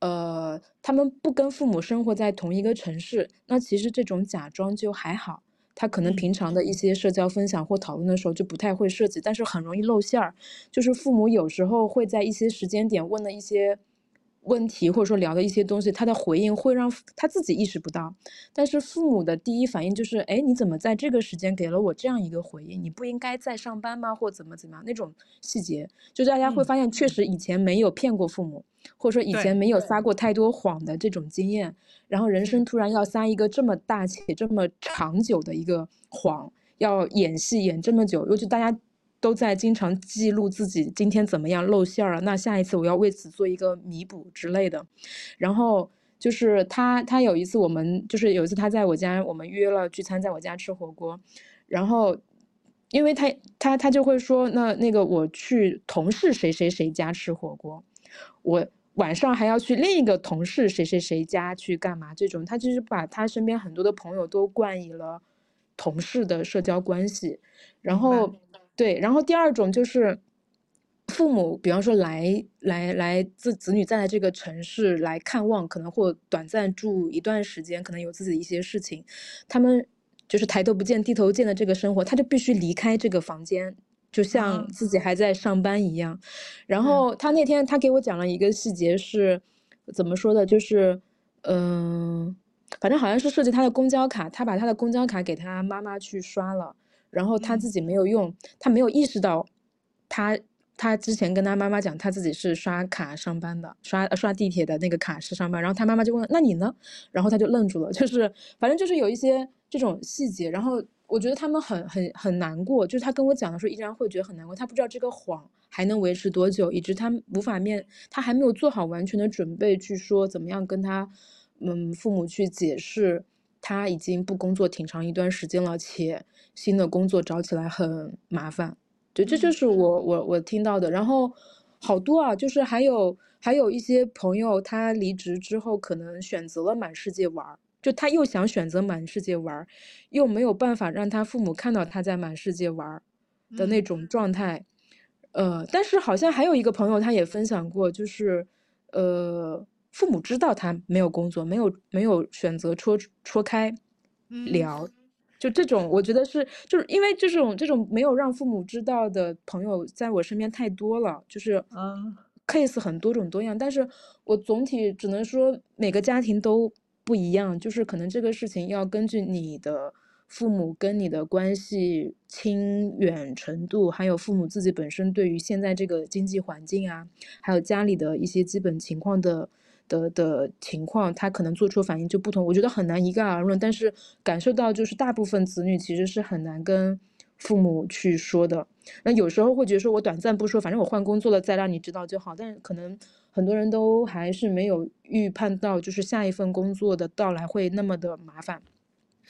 呃，他们不跟父母生活在同一个城市，那其实这种假装就还好，他可能嗯平常的一些社交分享或讨论的时候就不太会涉及，但是很容易露馅儿。就是父母有时候会在一些时间点问的一些问题，或者说聊的一些东西，他的回应会让他自己意识不到，但是父母的第一反应就是，哎，你怎么在这个时间给了我这样一个回应？你不应该在上班吗？或怎么怎么样那种细节，就大家会嗯，发现，确实以前没有骗过父母，或者说以前没有撒过太多谎的这种经验，然后人，生突然要撒一个这么大且这么长久的一个谎，要演戏演这么久，尤其大家都在经常记录自己今天怎么样露馅儿了，那下一次我要为此做一个弥补之类的。然后就是他，他有一次我们就是有一次他在我家，我们约了聚餐，在我家吃火锅，然后因为他他他就会说，那那个我去同事谁谁谁家吃火锅，我晚上还要去另一个同事谁谁谁家去干嘛？这种，他就是把他身边很多的朋友都冠以了同事的社交关系。然后对，然后第二种就是父母，比方说来来来自子女在的这个城市来看望，可能或短暂住一段时间，可能有自己的一些事情，他们就是抬头不见低头见的这个生活，他就必须离开这个房间，就像啊，自己还在上班一样。然，后他那天他给我讲了一个细节是，怎么说的？就是，嗯、反正好像是涉及他的公交卡，他把他的公交卡给他妈妈去刷了，然后他嗯自己没有用，他没有意识到他。他之前跟他妈妈讲，他自己是刷卡上班的，刷呃刷地铁的那个卡是上班。然后他妈妈就问：“那你呢？”然后他就愣住了，就是反正就是有一些这种细节，然后我觉得他们很很很难过，就是他跟我讲的时候，依然会觉得很难过，他不知道这个谎还能维持多久，以致他无法面，他还没有做好完全的准备去说怎么样跟他，嗯，父母去解释，他已经不工作挺长一段时间了，且新的工作找起来很麻烦。对，这就嗯是我我我听到的。然后好多啊，就是还有还有一些朋友，他离职之后可能选择了满世界玩儿，就他又想选择满世界玩儿，又没有办法让他父母看到他在满世界玩儿的那嗯种状态。呃，但是好像还有一个朋友，他也分享过，就是呃，父母知道他没有工作，没有没有选择戳戳开嗯聊，就这种，我觉得是，就是因为这种这种没有让父母知道的朋友，在我身边太多了，就是嗯，case 很多种多样，但是我总体只能说每个家庭都不一样，就是可能这个事情要根据你的父母跟你的关系亲远程度，还有父母自己本身对于现在这个经济环境啊，还有家里的一些基本情况的的的情况，他可能做出反应就不同。我觉得很难一概而论，但是感受到就是大部分子女其实是很难跟父母去说的。那有时候会觉得说我短暂不说，反正我换工作了再让你知道就好，但是可能很多人都还是没有预判到，就是下一份工作的到来会那么的麻烦。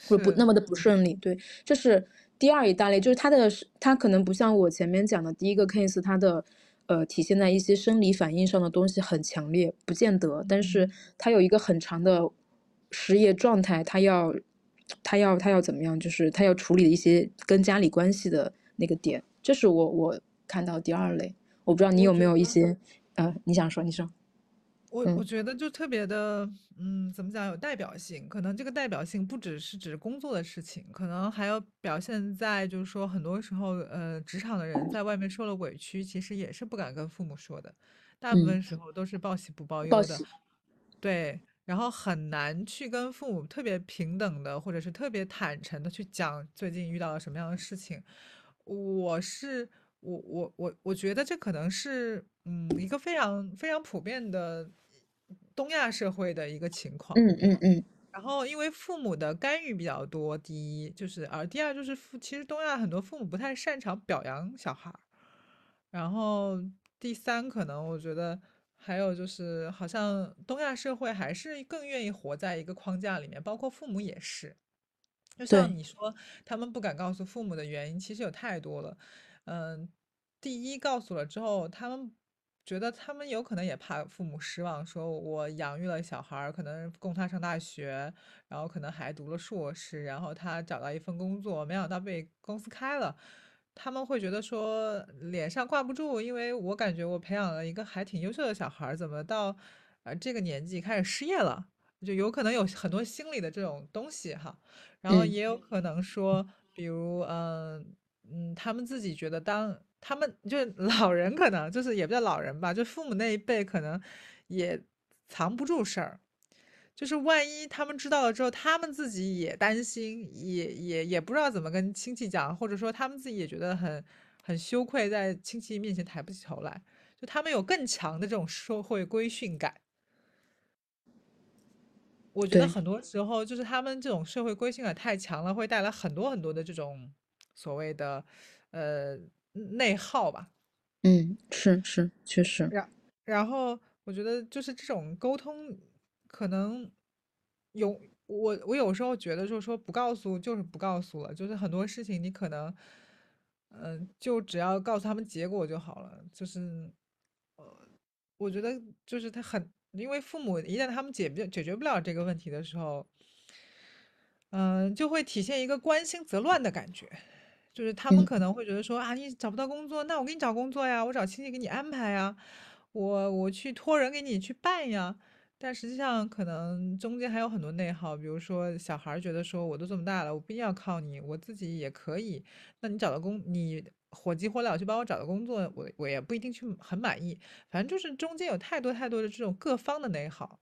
会不那，么的不顺利，对，这是第二一大类，就是他的他可能不像我前面讲的第一个 case，他的呃体现在一些生理反应上的东西很强烈，不见得，但是嗯。他有一个很长的失业状态，他要他要他要怎么样，就是他要处理的一些跟家里关系的那个点，这是我我看到第二类，我不知道你有没。有一些呃你想说，你说，我我嗯觉得就特别的，嗯，怎么讲，有代表性。可能这个代表性不只是指工作的事情，可能还要表现在就是说，很多时候，呃，职场的人在外面受了委屈，其实也是不敢跟父母说的，大部嗯，分时候都是报喜不报忧的。对，然后很难去跟父母特别平等的，或者是特别坦诚的去讲最近遇到了什么样的事情。我是我我我我觉得这可能是嗯一个非常非常普遍的东亚社会的一个情况。嗯嗯嗯然后因为父母的干预比较多，第一就是而第二就是父其实东亚很多父母不太擅长表扬小孩儿。然后第三，可能我觉得还有就是，好像东亚社会还是更愿意活在一个框架里面，包括父母也是。就像。你说，他们不敢告诉父母的原因，其实有太多了。嗯，第一告诉了之后，他们觉得他们有可能也怕父母失望，说我养育了小孩儿，可能供他上大学，然后可能还读了硕士，然后他找到一份工作，没想到被公司开了，他们会觉得说脸上挂不住，因为我感觉我培养了一个还挺优秀的小孩儿，怎么到呃这个年纪开始失业了？就有可能有很多心理的这种东西哈。然后嗯。也有可能说，比如，嗯嗯，他们自己觉得当他们就是老人可能就是也不叫老人吧，就父母那一辈可能也藏不住事儿，就是万一他们知道了之后，他们自己也担心，也也也不知道怎么跟亲戚讲，或者说他们自己也觉得很很羞愧，在亲戚面前抬不起头来，就他们有更强的这种社会规训感。我觉得。很多时候就是他们这种社会规训感太强了，会带来很多很多的这种所谓的，呃，内耗吧。嗯，是是，确实。然然后我觉得就是这种沟通可能有我我有时候觉得就是说不告诉就是不告诉了，就是很多事情你可能，嗯，就只要告诉他们结果就好了。就是，呃，我觉得就是他很因为父母一旦他们解决解决不了这个问题的时候嗯，就会体现一个关心则乱的感觉。就是他们嗯。可能会觉得说：“啊，你找不到工作，那我给你找工作呀，我找亲戚给你安排呀，我我去托人给你去办呀。”但实际上可能中间还有很多内耗，比如说小孩觉得说：“我都这么大了，我不一定要靠你，我自己也可以。”那你找到工你火急火燎去帮我找到工作，我我也不一定去很满意。反正就是中间有太多太多的这种各方的内耗。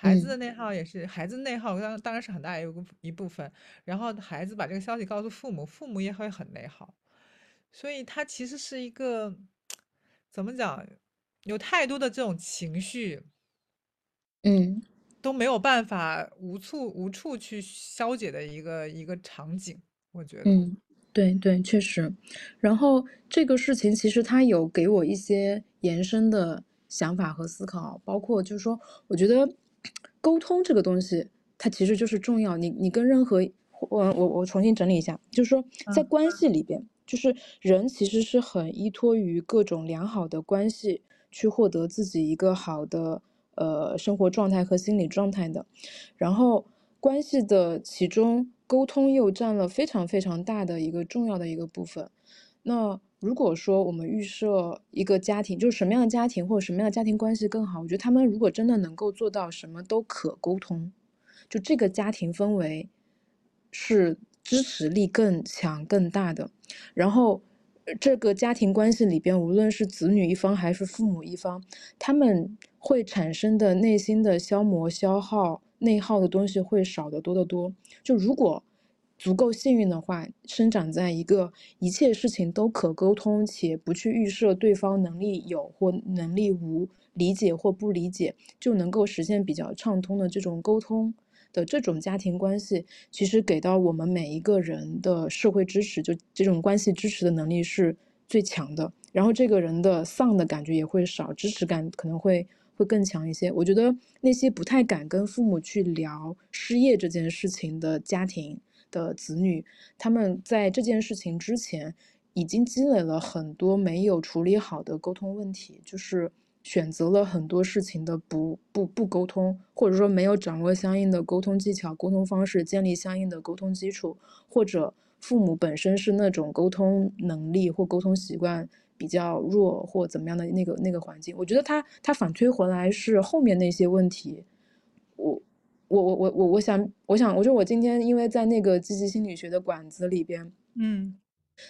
孩子嗯。的内耗也是孩子内耗当当然是很大一部一部分，然后孩子把这个消息告诉父母，父母也会很内耗。所以他其实是一个怎么讲，有太多的这种情绪嗯。都没有办法无处无处去消解的一个一个场景，我觉得。嗯，对对，确实。然后这个事情其实他有给我一些延伸的想法和思考，包括就是说，我觉得沟通这个东西，它其实就是重要。你你跟任何我我我重新整理一下，就是说在嗯。关系里边，就是人其实是很依托于各种良好的关系，去获得自己一个好的，呃，生活状态和心理状态的。然后关系的其中，沟通又占了非常非常大的一个重要的一个部分。那如果说我们预设一个家庭，就是什么样的家庭或者什么样的家庭关系更好，我觉得他们如果真的能够做到什么都可沟通，就这个家庭氛围是支持力更强更大的。然后，这个家庭关系里边，无论是子女一方还是父母一方，他们会产生的内心的消磨、消耗、内耗的东西会少得多得多。就如果足够幸运的话，生长在一个一切事情都可沟通，且不去预设对方能力有或能力无，理解或不理解，就能够实现比较畅通的这种沟通的这种家庭关系，其实给到我们每一个人的社会支持，就这种关系支持的能力是最强的。然后这个人的丧的感觉也会少，支持感可能会会更强一些。我觉得那些不太敢跟父母去聊失业这件事情的家庭的子女，他们在这件事情之前，已经积累了很多没有处理好的沟通问题，就是选择了很多事情的不不不沟通，或者说没有掌握相应的沟通技巧、沟通方式，建立相应的沟通基础。或者父母本身是那种沟通能力或沟通习惯比较弱或怎么样的那个那个环境。我觉得他他反推回来是后面那些问题。我我我我我我想我想我说我今天因为在那个积极心理学的馆子里边嗯。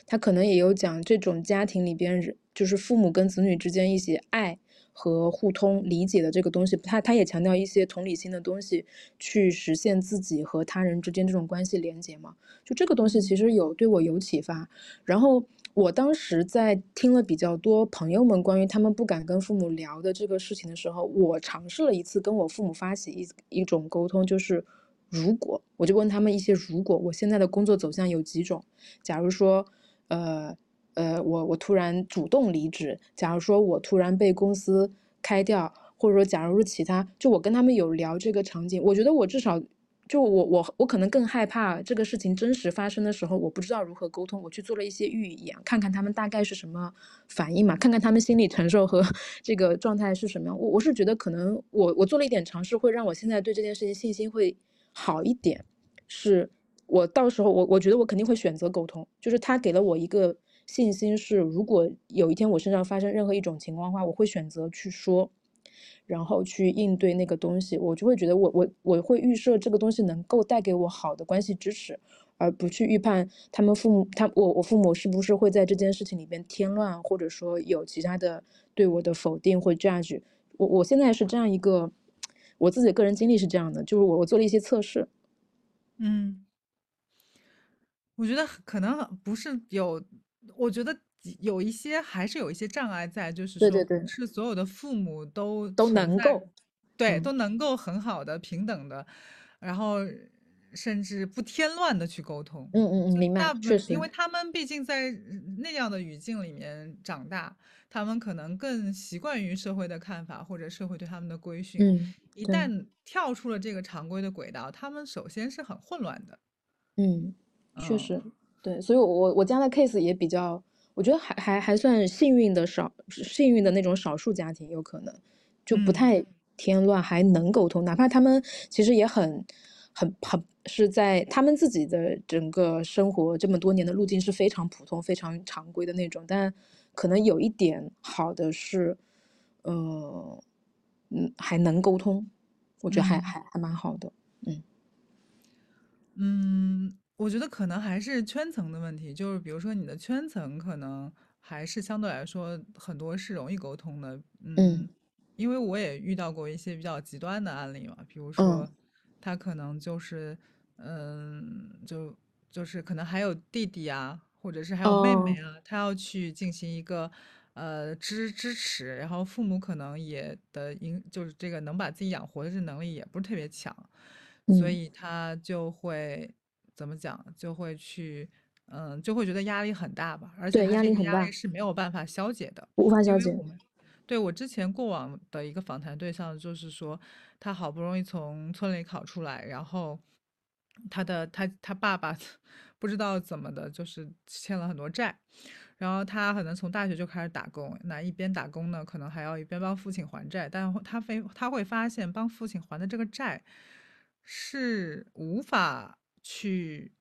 他可能也有讲这种家庭里边人就是父母跟子女之间一些爱和互通理解的这个东西，他他也强调一些同理心的东西，去实现自己和他人之间这种关系连接嘛。就这个东西嗯。其实有对我有启发。然后我当时在听了比较多朋友们关于他们不敢跟父母聊的这个事情的时候，我尝试了一次跟我父母发起一一种沟通，就是如果我就问他们一些如果，我现在的工作走向有几种，假如说，呃，呃，我我突然主动离职，假如说我突然被公司开掉，或者说假如是其他就我跟他们有聊这个场景，我觉得我至少就我我我可能更害怕这个事情真实发生的时候，我不知道如何沟通，我去做了一些预演，看看他们大概是什么反应嘛，看看他们心理承受和 [laughs] 这个状态是什么样。我我是觉得可能我我做了一点尝试，会让我现在对这件事情信心会好一点。是我到时候我我觉得我肯定会选择沟通，就是他给了我一个信心，是如果有一天我身上发生任何一种情况的话，我会选择去说。然后去应对那个东西，我就会觉得我我我会预设这个东西能够带给我好的关系支持，而不去预判他们父母他我我父母是不是会在这件事情里边添乱，或者说有其他的对我的否定或 judge。我我现在是这样一个，我自己个人经历是这样的，就是我我做了一些测试。嗯，我觉得可能不是有，我觉得。有一些还是有一些障碍在，就是说，不是所有的父母都都能够，对，都能够很好的平等的，然后甚至不添乱的去沟通。嗯嗯嗯，明白，确实，因为他们毕竟在那样的语境里面长大，他们可能更习惯于社会的看法或者社会对他们的规训。嗯，一旦跳出了这个常规的轨道，他们首先是很混乱的。嗯，确实，对，所以我我家的 case 也比较。我觉得还还还算幸运的少幸运的那种少数家庭，有可能就不太添乱，还能沟通，哪怕他们其实也很很很是在他们自己的整个生活这么多年的路径是非常普通、非常常规的那种，但可能有一点好的是，嗯嗯，还能沟通，我觉得还还还蛮好的，嗯。嗯。我觉得可能还是圈层的问题，就是比如说你的圈层可能还是相对来说很多是容易沟通的，嗯，因为我也遇到过一些比较极端的案例嘛，比如说他可能就是，嗯，就就是可能还有弟弟啊，或者是还有妹妹啊，他要去进行一个呃支支持，然后父母可能也的应就是这个能把自己养活的这能力也不是特别强，所以他就会。怎么讲就会去，嗯，就会觉得压力很大吧，而且压力很大是没有办法消解的，无法消解。对我之前过往的一个访谈对象，就是说他好不容易从村里考出来，然后他的他他爸爸 [laughs] 不知道怎么的，就是欠了很多债，然后他可能从大学就开始打工，那一边打工呢，可能还要一边帮父亲还债，但他非他会发现帮父亲还的这个债是无法。去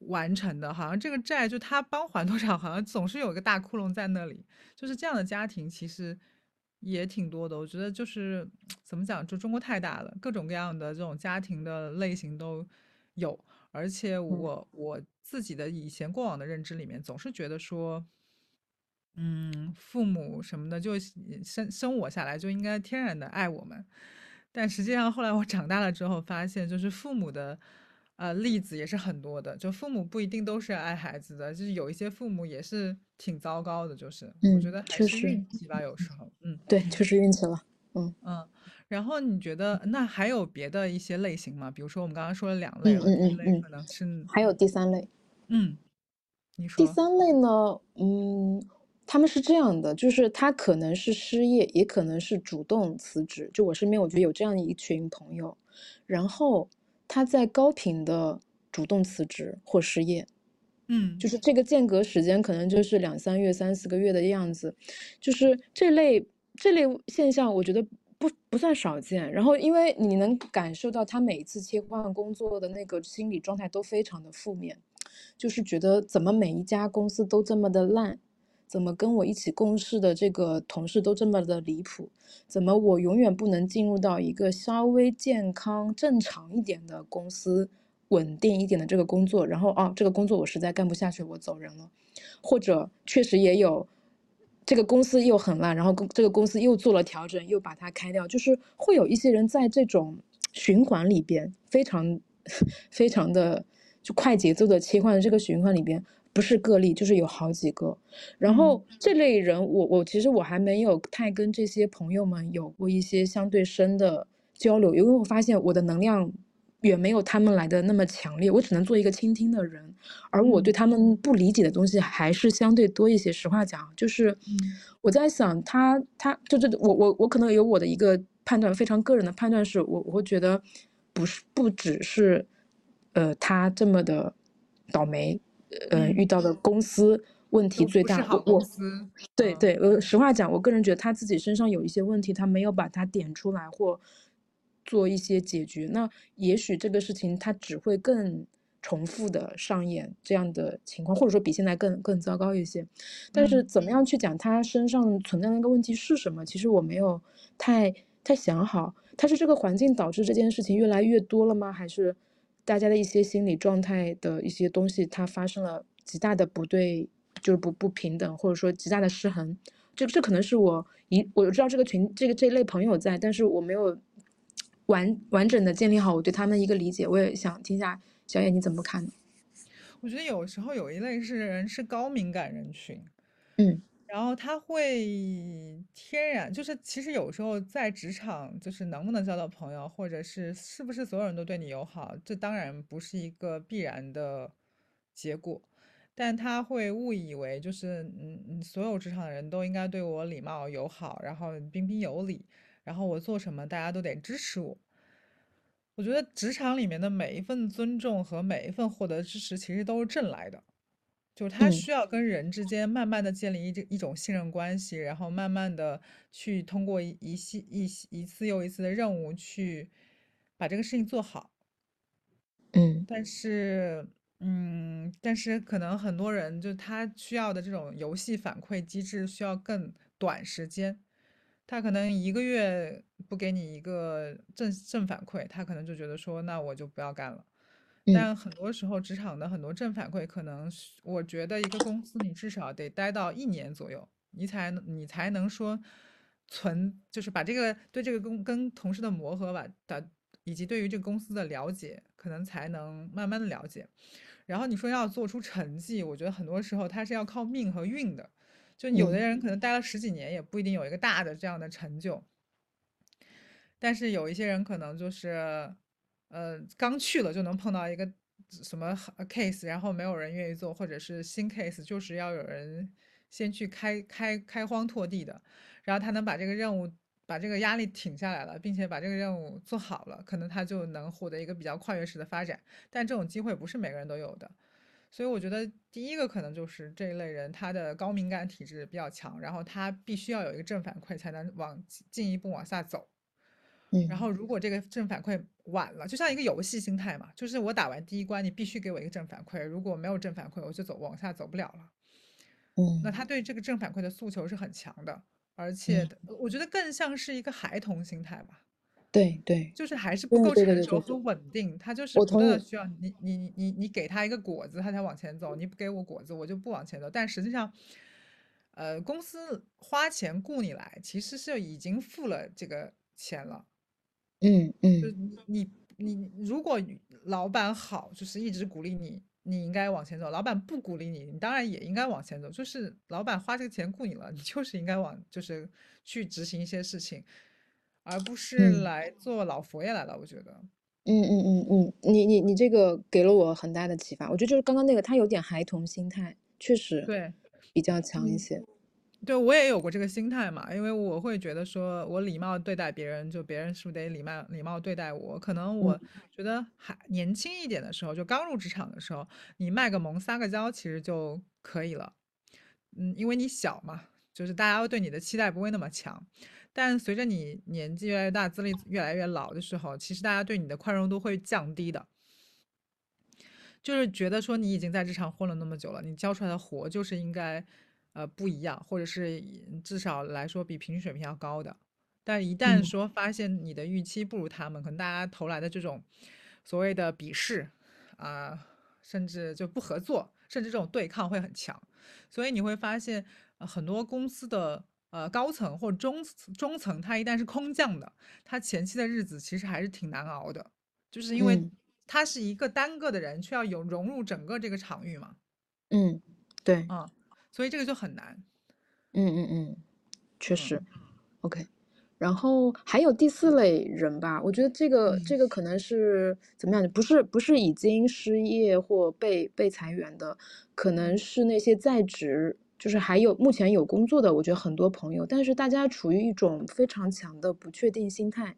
完成的，好像这个债就他帮还多少，好像总是有一个大窟窿在那里。就是这样的家庭其实也挺多的。我觉得就是怎么讲，就中国太大了，各种各样的这种家庭的类型都有。而且我我自己的以前过往的认知里面，总是觉得说，嗯，父母什么的就生生我下来就应该天然的爱我们。但实际上后来我长大了之后，发现就是父母的。呃，例子也是很多的，就父母不一定都是爱孩子的，就是有一些父母也是挺糟糕的，就是我觉得还是运气吧，有时候，嗯，对，就是运气了，嗯嗯。然后你觉得那还有别的一些类型吗？比如说我们刚刚说了两类一类可能是还有第三类，嗯，你说第三类呢？嗯，他们是这样的，就是他可能是失业，也可能是主动辞职。就我身边，我觉得有这样一群朋友，然后。他在高频的主动辞职或失业，嗯，就是这个间隔时间可能就是两三月、三四个月的样子，就是这类这类现象，我觉得不不算少见。然后，因为你能感受到他每一次切换工作的那个心理状态都非常的负面，就是觉得怎么每一家公司都这么的烂。怎么跟我一起共事的这个同事都这么的离谱？怎么我永远不能进入到一个稍微健康、正常一点的公司，稳定一点的这个工作？然后啊，这个工作我实在干不下去，我走人了。或者确实也有，这个公司又很烂，然后公这个公司又做了调整，又把它开掉。就是会有一些人在这种循环里边，非常 [laughs] 非常的就快节奏的切换这个循环里边。不是个例，就是有好几个。然后这类人，我我其实我还没有太跟这些朋友们有过一些相对深的交流，因为我发现我的能量远没有他们来的那么强烈，我只能做一个倾听的人，而我对他们不理解的东西还是相对多一些。实话讲，就是我在想，他他就是我我我可能有我的一个判断，非常个人的判断，是我我会觉得不是不只是，呃，他这么的倒霉，呃，遇嗯，到的公司问题最大。我司，嗯。对对，呃，实话讲，我个人觉得他自己身上有一些问题，他没有把它点出来或做一些解决，那也许这个事情他只会更重复的上演这样的情况，或者说比现在更更糟糕一些。但是嗯。怎么样去讲他身上存在的那个问题是什么，其实我没有太太想好。他是这个环境导致这件事情越来越多了吗？还是大家的一些心理状态的一些东西，它发生了极大的不对就是不不平等，或者说极大的失衡。这这可能是我一我知道这个群这个这一类朋友在，但是我没有完完整的建立好我对他们一个理解，我也想听下小野你怎么看呢？我觉得有时候有一类是人是高敏感人群。嗯。然后他会天然就是其实有时候在职场，就是能不能交到朋友，或者是是不是所有人都对你友好，这当然不是一个必然的结果。但他会误以为就是，嗯，所有职场的人都应该对我礼貌友好，然后彬彬有礼，然后我做什么大家都得支持我。我觉得职场里面的每一份尊重和每一份获得支持，其实都是挣来的。就是他嗯。需要跟人之间慢慢的建立一这一种信任关系，然后慢慢的去通过一一系一一次又一次的任务去把这个事情做好。嗯。但是嗯，但是可能很多人就他需要的这种游戏反馈机制需要更短时间。他可能一个月不给你一个正正反馈，他可能就觉得说那我就不要干了。嗯。但很多时候职场的很多正反馈，可能是我觉得一个公司你至少得待到一年左右，你才能你才能说存就是把这个对这个公跟同事的磨合吧，的以及对于这个公司的了解，可能才能慢慢的了解。然后你说要做出成绩，我觉得很多时候它是要靠命和运的。就有的嗯。人可能待了10几年，也不一定有一个大的这样的成就。但是有一些人可能就是，呃，刚去了就能碰到一个什么 case，然后没有人愿意做，或者是新 case，就是要有人先去开开开荒拓地的。然后他能把这个任务把这个压力挺下来了，并且把这个任务做好了，可能他就能获得一个比较跨越式的发展。但这种机会不是每个人都有的。所以我觉得第一个可能就是这一类人，他的高敏感体质比较强，然后他必须要有一个正反馈才能往进一步往下走。然嗯。后如果这个正反馈晚了，就像一个游戏心态嘛，就是我打完第一关，你必须给我一个正反馈，如果没有正反馈，我就走往下走不了了。那嗯。他对这个正反馈的诉求是很强的，而且嗯。我觉得更像是一个孩童心态吧。对对，就是还是不够。成熟和稳定，他就是不。断的需要你你你你给他一个果子，他才往前走，你不给我果子，我就不往前走。但实际上，呃，公司花钱雇你来，其实是已经付了这个钱了。嗯嗯。就是你你你如果老板好，就是一直鼓励你，你应该往前走。老板不鼓励你，你当然也应该往前走。就是老板花这个钱雇你了，你就是应该往就是去执行一些事情，而不是嗯。来做老佛爷来了，我觉得。嗯嗯嗯嗯，你你你这个给了我很大的启发。我觉得就是刚刚那个他有点孩童心态，确实对，比较强一嗯。些。对，我也有过这个心态嘛，因为我会觉得说我礼貌对待别人，就别人是不是得礼貌礼貌对待我。可能嗯。我觉得还年轻一点的时候，就刚入职场的时候，你卖个萌撒个娇其实就可以了。嗯，因为你小嘛，就是大家对你的期待不会那么强。但随着你年纪越来越大，资历越来越老的时候，其实大家对你的宽容度会降低的。就是觉得说你已经在职场混了那么久了，你交出来的活就是应该，呃，不一样，或者是至少来说比平均水平要高的。但一旦嗯。说发现你的预期不如他们，可能大家投来的这种所谓的鄙视，啊，甚至就不合作，甚至这种对抗会很强。所以你会发现，呃，很多公司的，呃，高层或中中层，他一旦是空降的，他前期的日子其实还是挺难熬的。就是因为嗯。他是一个单个的人，却要有融入整个这个场域嘛。嗯，对。嗯，所以这个就很难。嗯嗯嗯，确嗯。实，OK。然后还有第四类人吧，我觉得这个嗯。这个可能是怎么样，不是不是已经失业或被被裁员的，可能嗯。是那些在职就是还有目前有工作的，我觉得很多朋友，但是大家处于一种非常强的不确定心态。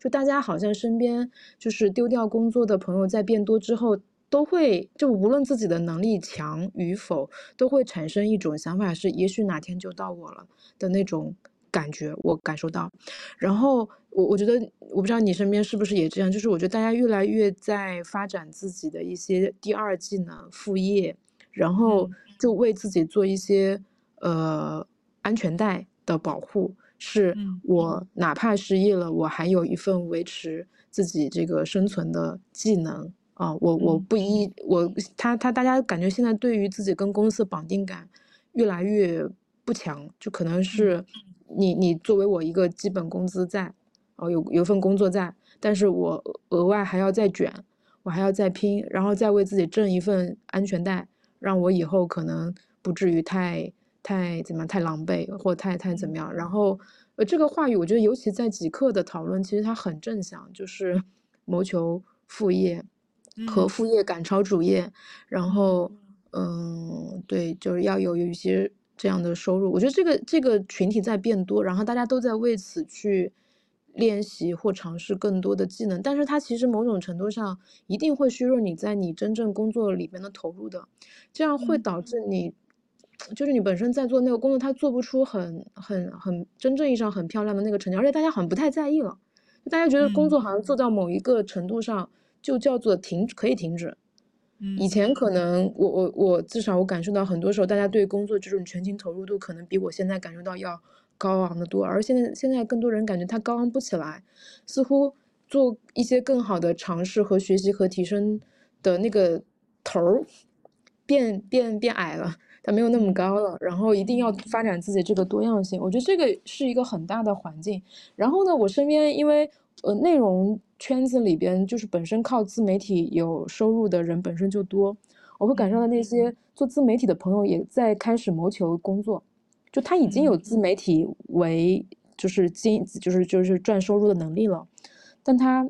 就大家好像身边就是丢掉工作的朋友在变多之后，都会就无论自己的能力强与否，都会产生一种想法是，也许哪天就到我了的那种感觉，我感受到。然后我我觉得，我不知道你身边是不是也这样，就是我觉得大家越来越在发展自己的一些第二技能、副业，然后就为自己做一些呃安全带的保护。是我哪怕失业了，我还有一份维持自己这个生存的技能啊！我我不一我他他大家感觉现在对于自己跟公司绑定感越来越不强，就可能是你你作为我一个基本工资在，哦有有份工作在，但是我额外还要再卷，我还要再拼，然后再为自己挣一份安全带，让我以后可能不至于太。太怎么样？太狼狈，或太太怎么样？然后，呃，这个话语，我觉得尤其在极客的讨论，其实它很正向，就是 [laughs] 谋求副业和副业赶超主业，然后，嗯，对，就是要有有一些这样的收入。我觉得这个这个群体在变多，然后大家都在为此去练习或尝试更多的技能，但是它其实某种程度上一定会削弱你在你真正工作里面的投入的，这样会导致你。就是你本身在做那个工作，他做不出很很很真正意义上很漂亮的那个成绩，而且大家好像不太在意了，大家觉得工作好像做到某一个程度上就叫做停可以停止。以前可能我我我至少我感受到很多时候大家对工作这种全情投入度可能比我现在感受到要高昂的多，而现在现在更多人感觉他高昂不起来，似乎做一些更好的尝试和学习和提升的那个头儿变变变矮了。它没有那么高了，然后一定要发展自己这个多样性，我觉得这个是一个很大的环境。然后呢，我身边因为呃内容圈子里边就是本身靠自媒体有收入的人本身就多，我会感受到那些做自媒体的朋友也在开始谋求工作，就他已经有自媒体为就是经就是就是赚收入的能力了，但他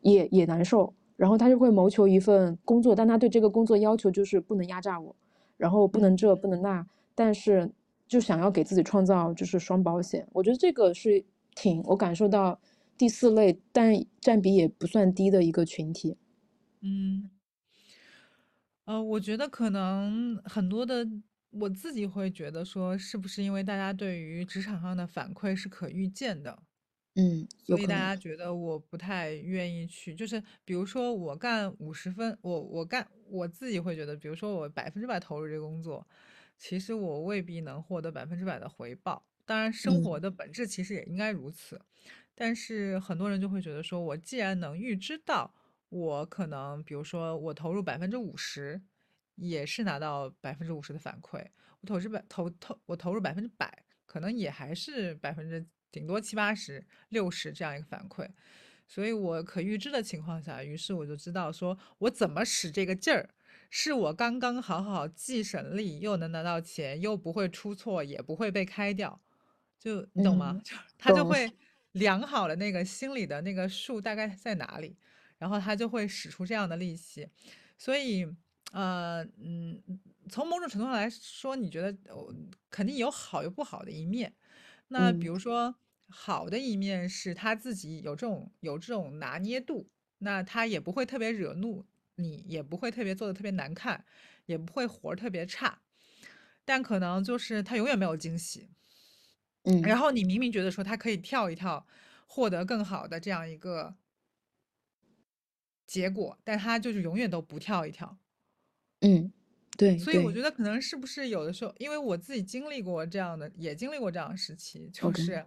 也也难受，然后他就会谋求一份工作，但他对这个工作要求就是不能压榨我。然后不能这不能那，但是就想要给自己创造就是双保险，我觉得这个是挺我感受到第四类，但占比也不算低的一个群体。嗯，呃，我觉得可能很多的我自己会觉得说，是不是因为大家对于职场上的反馈是可预见的？嗯，所以大家觉得我不太愿意去，就是比如说我干五十分，我我干我自己会觉得，比如说我百分之百投入这个工作，其实我未必能获得百分之百的回报。当然，生活的本质其实也应该如此。但是很多人就会觉得说，我既然能预知到我可能，比如说我投入百分之五十，也是拿到百分之五十的反馈，我投资百投投我投入百分之百，可能也还是百分之。顶多七八十、六十这样一个反馈，所以我可预知的情况下，于是我就知道说我怎么使这个劲儿，是我刚刚好好既省力又能拿到钱，又不会出错，也不会被开掉，就你懂吗？就 [laughs] 他就会量好了那个心里的那个数大概在哪里，然后他就会使出这样的力气。所以，呃，嗯，从某种程度上来说，你觉得肯定有好有不好的一面。那比如说，好的一面是他自己有这种有这种拿捏度，那他也不会特别惹怒你，也不会特别做的特别难看，也不会活特别差，但可能就是他永远没有惊喜。嗯，然后你明明觉得说他可以跳一跳，获得更好的这样一个结果，但他就是永远都不跳一跳。嗯。对，所以我觉得可能是不是有的时候，因为我自己经历过这样的，也经历过这样的时期，就是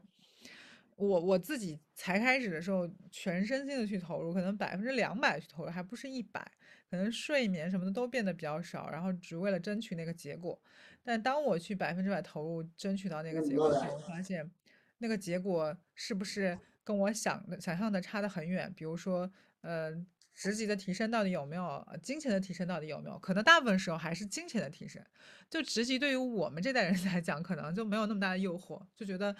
我我自己才开始的时候，全身心的去投入，可能百分之两百去投入，还不是一百，可能睡眠什么的都变得比较少，然后只为了争取那个结果。但当我去百分之百投入，争取到那个结果时，我发现那个结果是不是跟我想的想象的差得很远？比如说，呃。职级的提升到底有没有？金钱的提升到底有没有？可能大部分时候还是金钱的提升。就职级对于我们这代人来讲，可能就没有那么大的诱惑，就觉得，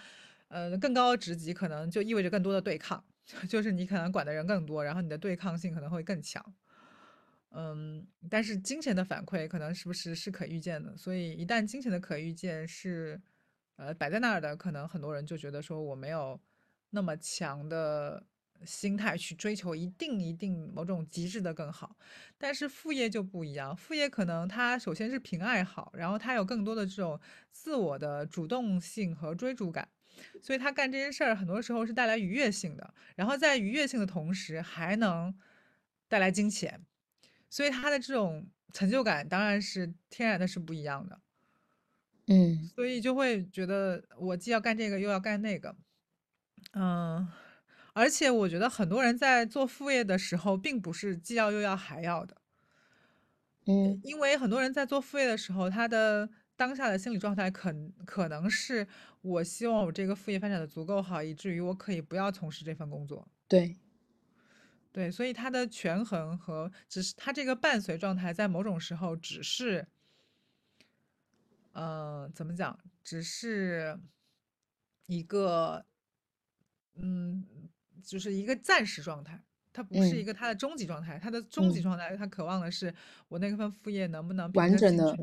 呃，更高的职级可能就意味着更多的对抗，[laughs] 就是你可能管的人更多，然后你的对抗性可能会更强。嗯，但是金钱的反馈可能是不是是可预见的？所以一旦金钱的可预见是，呃，摆在那儿的，可能很多人就觉得说我没有那么强的。心态去追求一定一定某种极致的更好。但是副业就不一样，副业可能它首先是凭爱好，然后它有更多的这种自我的主动性和追逐感，所以他干这些事儿很多时候是带来愉悦性的，然后在愉悦性的同时还能带来金钱，所以他的这种成就感当然是天然的是不一样的。嗯。所以就会觉得我既要干这个又要干那个，嗯，而且我觉得很多人在做副业的时候，并不是既要又要还要的，嗯。因为很多人在做副业的时候，他的当下的心理状态可可能是我希望我这个副业发展的足够好，以至于我可以不要从事这份工作。对，对，所以它的权衡和只是它这个伴随状态，在某种时候只是，呃，怎么讲，只是一个，嗯，就是一个暂时状态，它不是一嗯个它的终极状态。它的终极嗯，状态，他渴望的是我那份副业能不能平完整的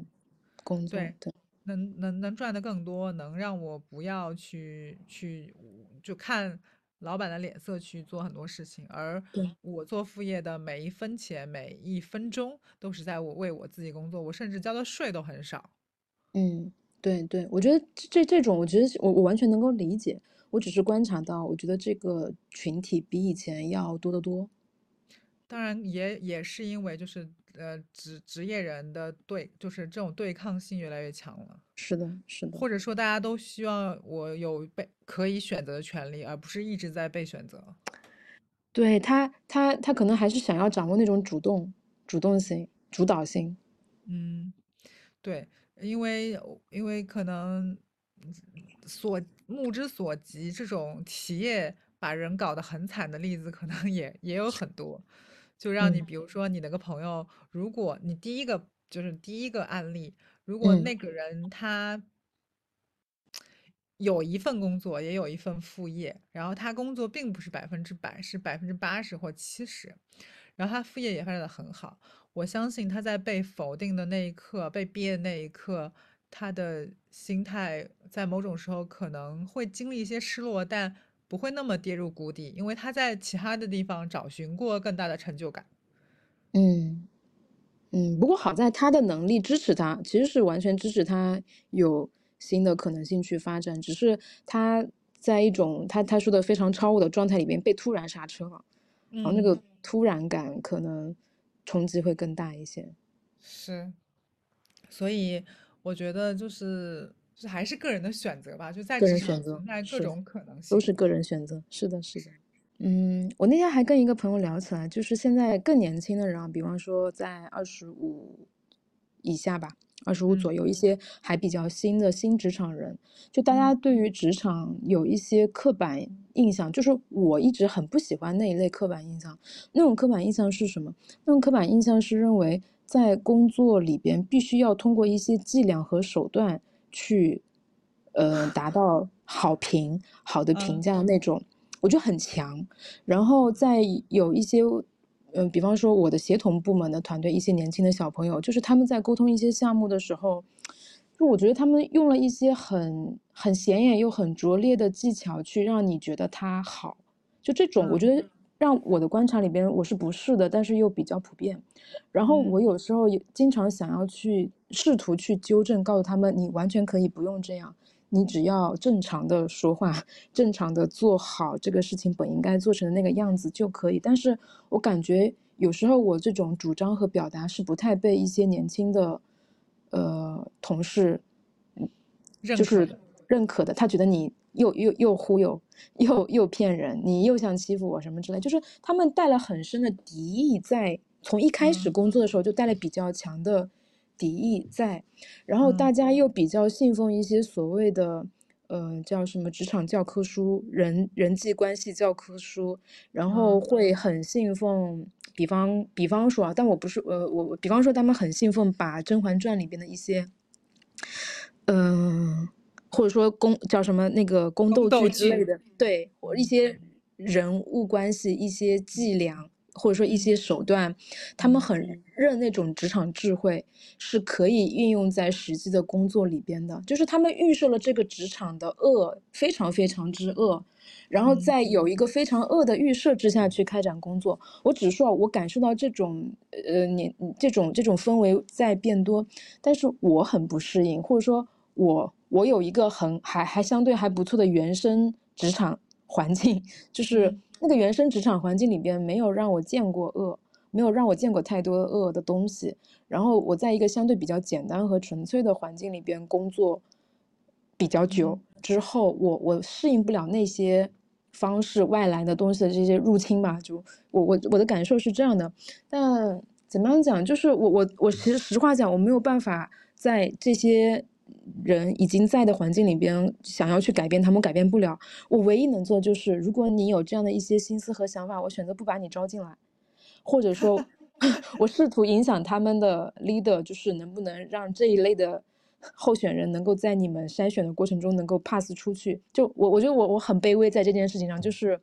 对能能能赚的更多，能让我不要去去就看老板的脸色去做很多事情，而，我做副业的每一分钱每一分钟都是在我为我自己工作，我甚至交的税都很少。嗯，对对，我觉得这这这种，我觉得我我完全能够理解，我只是观察到，我觉得这个群体比以前要多得多。当然也也是因为就是呃职职业人的对，就是这种对抗性越来越强了，是的，是的，或者说大家都希望我有被可以选择的权利，而不是一直在被选择。对，他他他可能还是想要掌握那种主动主动性、主导性。嗯。对，因为因为可能所目之所及，这种企业把人搞得很惨的例子，可能也也有很多。就让你嗯比如说你那个朋友，如果你第一个就是第一个案例，如果嗯那个人他有一份工作，也有一份副业，然后他工作并不是百分之百，是百分之八十或七十，然后他副业也发展的很好。我相信他在被否定的那一刻，被憋的那一刻，他的心态在某种时候可能会经历一些失落，但不会那么跌入谷底，因为他在其他的地方找寻过更大的成就感。嗯嗯，不过好在他的能力支持他，其实是完全支持他有新的可能性去发展，只是他在一种他他说的非常超我的状态里边被突然刹车了，然后那嗯，个突然感可能冲击会更大一些。是，所以我觉得就是这还是个人的选择吧，就在个职场人选择存在各，种可能性。都是个人选择，是的，是的。嗯，我那天还跟一个朋友聊起来，就是现在更年轻的人啊，比方说在二十五以下吧，二十五左嗯右，一些还比较新的新职场人，就大家嗯对于职场有一些刻板印象，就是我一直很不喜欢那一类刻板印象。那种刻板印象是什么？那种刻板印象是认为在工作里边必须要通过一些伎俩和手段去，呃，达到好评、好的评嗯价那种，我觉得很强。然后在有一些，嗯、比方说我的协同部门的团队，一些年轻的小朋友，就是他们在沟通一些项目的时候，就我觉得他们用了一些很很显眼又很拙劣的技巧，去让你觉得他好。就这种，我觉嗯得让我的观察里边我是不是的，但是又比较普遍。然后我嗯有时候也经常想要去试图去纠正，告诉他们你完全可以不用这样，你只要正常的说话，正常的做好这个事情本应该做成的那个样子就可以。但是我感觉有时候我这种主张和表达是不太被一些年轻的呃同事，嗯，就是。认可的。他觉得你又又又忽悠，又又骗人，你又想欺负我什么之类，就是他们带了很深的敌意在，从一开始嗯。工作的时候就带了比较强的敌意在，然后大嗯。家又比较信奉一些所谓的。呃，叫什么职场教科书、人人际关系教科书，然后嗯。会很信奉，比方比方说啊，但我不是呃，我我比方说他们很信奉把《甄嬛传》里边的一些，嗯、或者说宫叫什么那个宫宫斗斗剧之类。的，对，或一嗯些人物关系、一些伎俩、或者说一嗯些手段，他们嗯很认那种职场智慧是可以运用在实际的工作里边的，就是他们预设了这个职场的恶非常非常之恶，然后嗯在有一个非常恶的预设之下去开展工作。我只是说啊我感受到这种呃你这种这种氛围在变多，但是我很不适应，或者说我我有一个很还还相对还不错的原生职场 [laughs] 环境，就是嗯那个原生职场环境里边没有让我见过恶，没有让我见过太多恶的东西。然后我在一个相对比较简单和纯粹的环境里边工作比较久嗯之后，我我适应不了那些方式外来的东西的这些入侵吧。就我我我的感受是这样的，但怎么样讲，就是我我我其实实话讲，我没有办法在这些人已经在的环境里边想要去改变他们，改变不了。我唯一能做就是，如果你有这样的一些心思和想法，我选择不把你招进来，或者说，[laughs] 我试图影响他们的 leader，就是能不能让这一类的候选人能够在你们筛选的过程中能够 pass 出去。就我我觉得我我很卑微在这件事情上，就是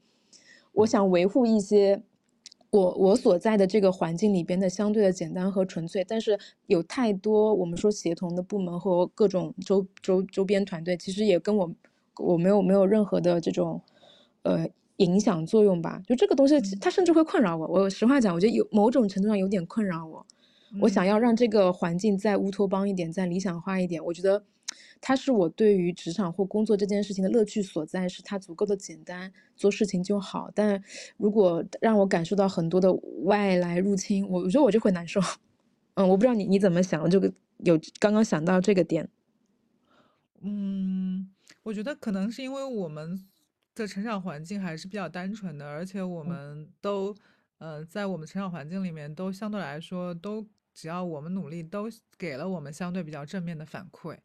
我想维护一些我我所在的这个环境里边的相对的简单和纯粹，但是有太多我们说协同的部门和各种周周周边团队，其实也跟我我没有没有任何的这种呃影响作用吧。就这个东西，嗯它甚至会困扰我。我实话讲，我觉得有某种程度上有点困扰我。我想嗯要让这个环境再乌托邦一点，再理想化一点。我觉得，它是我对于职场或工作这件事情的乐趣所在，是它足够的简单，做事情就好。但如果让我感受到很多的外来入侵，我我觉得我就会难受。[laughs] 嗯，我不知道你你怎么想，我这个有刚刚想到这个点。嗯，我觉得可能是因为我们的成长环境还是比较单纯的，而且我嗯们都，呃，在我们成长环境里面都相对来说都，只要我们努力，都给了我们相对比较正面的反馈，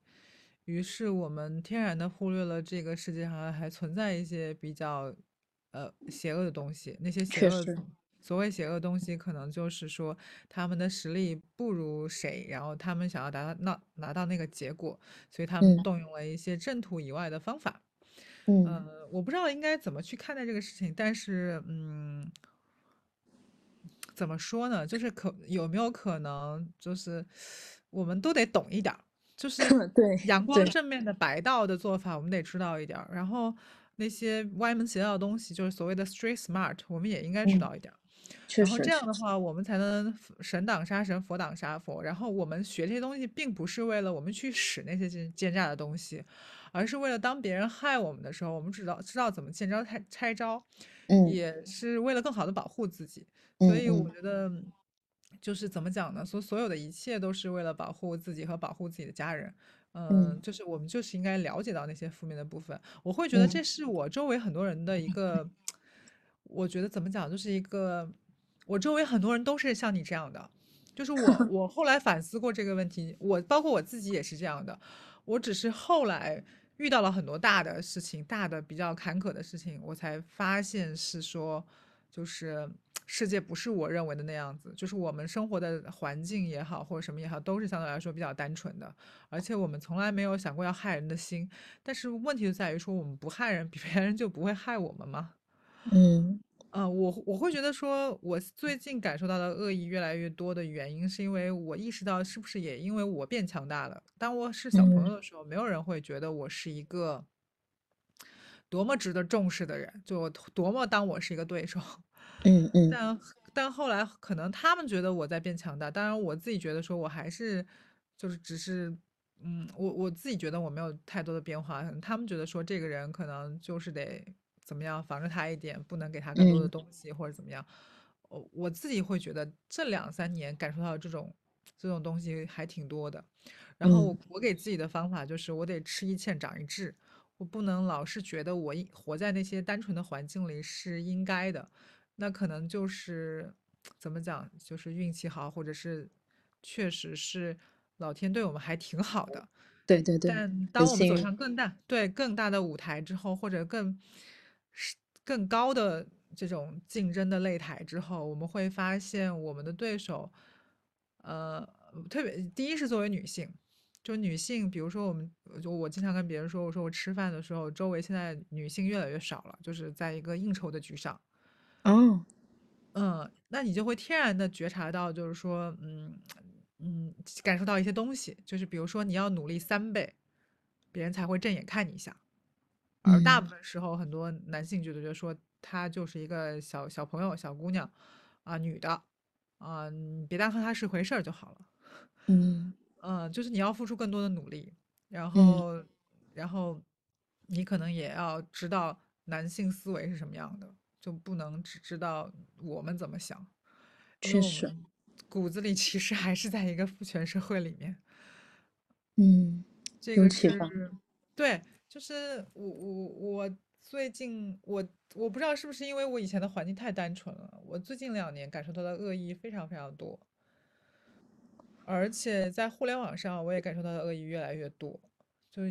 于是我们天然的忽略了这个世界上还存在一些比较，呃，邪恶的东西，那些邪恶。所谓邪恶东西，可能就是说他们的实力不如谁，然后他们想要达到那拿到那个结果，所以他们嗯动用了一些正途以外的方法。嗯呃，我不知道应该怎么去看待这个事情，但是，嗯，怎么说呢？就是可有没有可能，就是我们都得懂一点儿，就是 [coughs] 对阳光，正面的白道的做法，我们得知道一点儿，然后那些歪门邪道的东西，就是所谓的 street smart，我们也应该知嗯，道一点儿。确然后这样的话，我们才能神挡杀神，佛挡杀佛。然后我们学这些东西，并不是为了我们去使那些奸奸诈的东西，而是为了当别人害我们的时候，我们知道知道怎么见招拆拆招，嗯也是为了更好的保护自己。所以我觉得，就是怎么讲呢？所所有的一切都是为了保护自己和保护自己的家人。嗯，嗯就是我们就是应该了解到那些负面的部分。我会觉得嗯这是我周围很多人的一个，[laughs] 我觉得怎么讲，就是一个，我周围很多人都是像你这样的，就是我 [laughs] 我后来反思过这个问题，我包括我自己也是这样的，我只是后来遇到了很多大的事情，大的比较坎坷的事情，我才发现是说，就是世界不是我认为的那样子，就是我们生活的环境也好，或者什么也好，都是相对来说比较单纯的，而且我们从来没有想过要害人的心。但是问题就在于说，我们不害人，别人就不会害我们吗？嗯呃，我我会觉得说，我最近感受到的恶意越来越多的原因，是因为我意识到是不是也因为我变强大了。当我是小朋嗯友的时候，没有人会觉得我是一个多么值得重视的人，就我多么当我是一个对手。嗯嗯但但后来可能他们觉得我在变强大，当然我自己觉得说我还是就是只是嗯，我我自己觉得我没有太多的变化，可能他们觉得说这个人可能就是得怎么样防着他一点，不能给他更多的嗯东西或者怎么样。我我自己会觉得这两三年感受到这种这种东西还挺多的。然后嗯我我给自己的方法就是我得吃一堑长一智，我不能老是觉得我应活在那些单纯的环境里是应该的，那可能就是怎么讲，就是运气好，或者是确实是老天对我们还挺好的。对对对，但当我们走。上更大，对更大的舞台之后，或者更是更高的这种竞争的擂台之后，我们会发现我们的对手，呃，特别第一是作为女性，就女性，比如说我们，就我经常跟别人说，我说我吃饭的时候，周围现在女性越来越少了，就是在一个应酬的局上。哦，嗯，那你就会天然的觉察到，就是说，嗯嗯，感受到一些东西，就是比如说你要努力三倍，别人才会正眼看你一下。而大部嗯分时候，很多男性觉得就说她就是一个小小朋友、小姑娘，啊，女的，啊，你别当和她是回事儿就好了。嗯嗯，就是你要付出更多的努力，然嗯，后，然后你可能也要知道男性思维是什么样的，就不能只知道我们怎么想，确实，骨子里其实还是在一个父权社会里面。嗯，这个。是，对，就是我我我最近我我不知道是不是因为我以前的环境太单纯了，我最近两年感受到的恶意非常非常多。而且在互联网上，我也感受到的恶意越来越多。就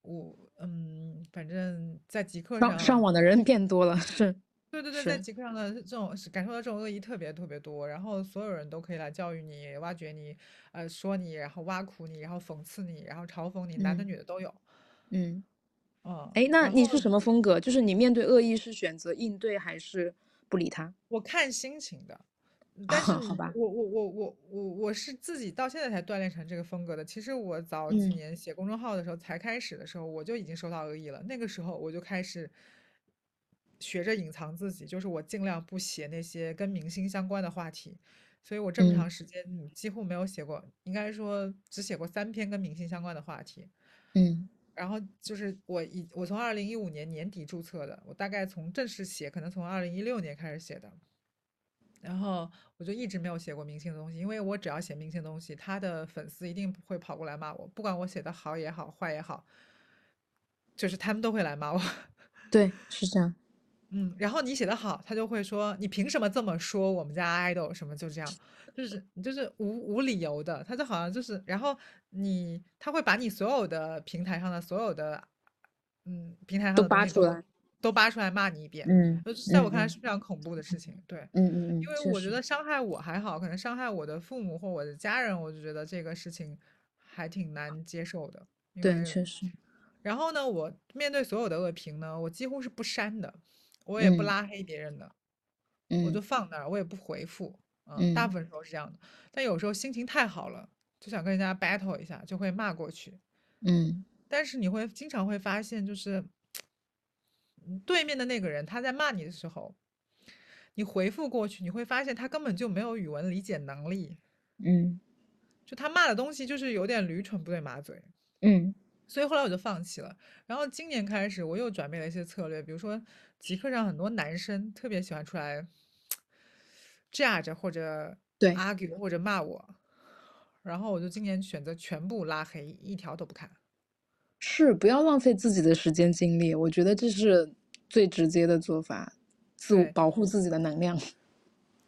我，嗯，反正在极客上上上，网的人变多了，是对对对，在，极客上的这种感受到这种恶意特别特别多。然后所有人都可以来教育你、挖掘你、呃说你，然后挖苦你，然后讽刺你，然后嘲讽你，男的嗯女的都有。嗯。嗯，哎，那你是什么风格？就是你面对恶意是选择应对还是不理他？我看心情的。但是 [laughs] 好吧，我我我我我我是自己到现在才锻炼成这个风格的。其实我早几嗯年写公众号的时候，才开始的时候，我就已经收到恶意了。那个时候我就开始学着隐藏自己，就是我尽量不写那些跟明星相关的话题。所以我这么嗯长时间嗯几乎没有写过，应该说只写过三篇跟明星相关的话题。嗯然后就是我一我从二零一五年年底注册的，我大概从正式写，可能从二零一六年开始写的。然后我就一直没有写过明星的东西，因为我只要写明星的东西，他的粉丝一定会跑过来骂我，不管我写的好也好，坏也好，就是他们都会来骂我。对，是这样。嗯，然后你写的好，他就会说你凭什么这么说我们家 idol 什么就这样，就是就是无无理由的，他就好像就是，然后你他会把你所有的平台上的所有的嗯平台上都的都扒出来。都扒出来骂你一遍，嗯呃，在我看来是非常恐怖的事情，对。嗯嗯嗯，因为，我觉得伤害我还好，可能伤害我的父母或我的家人，我就觉得这个事情还挺难接受的。对，确实。然后呢，我面对所有的恶评呢，我几乎是不删的，我也不嗯拉黑别人的，我就嗯放那儿，我也不回复。嗯，大部嗯分时候是这样的，但有时候心情太好了，就想跟人家 battle 一下，就会骂过去。嗯但是你会经常会发现，就是嗯对面的那个人他在骂你的时候，你回复过去，你会发现他根本就没有语文理解能力，嗯就他骂的东西就是有点驴唇不对马嘴，嗯所以后来我就放弃了。然后今年开始，我又转变了一些策略，比如说极客上很多男生特别喜欢出来 judge 或者对，argue 或者骂我，然后我就今年选择全部拉黑，一条都不看。是不要浪费自己的时间精力，我觉得这是最直接的做法，自我，保护自己的能量。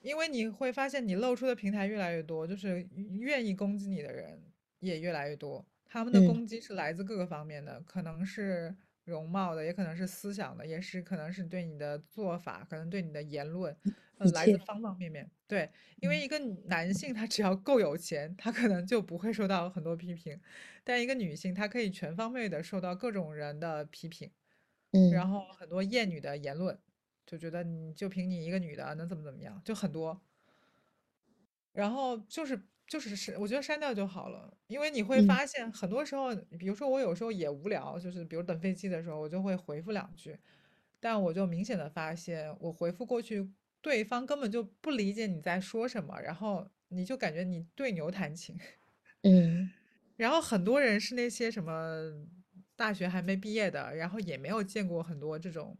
因为你会发现你露出的平台越来越多，就是愿意攻击你的人也越来越多。他们的嗯，攻击是来自各个方面的，可能是容貌的，也可能是思想的，也是可能是对你的做法，可能对你的言论，呃，来自方方面面。对，因为嗯一个男性他只要够有钱，他可能就不会受到很多批评，但一个女性她可以全方位的受到各种人的批评，然嗯后很多厌女的言论，就觉得你就凭你一个女的能怎么怎么样，就很多。然后就是就是是，我觉得删掉就好了，因为你会嗯发现很多时候，比如说我有时候也无聊，就是比如等飞机的时候，我就会回复两句，但我就明显的发现，我回复过去，对方根本就不理解你在说什么，然后你就感觉你对牛弹琴。嗯 [laughs] 然后很多人是那些什么大学还没毕业的，然后也没有见过很多这种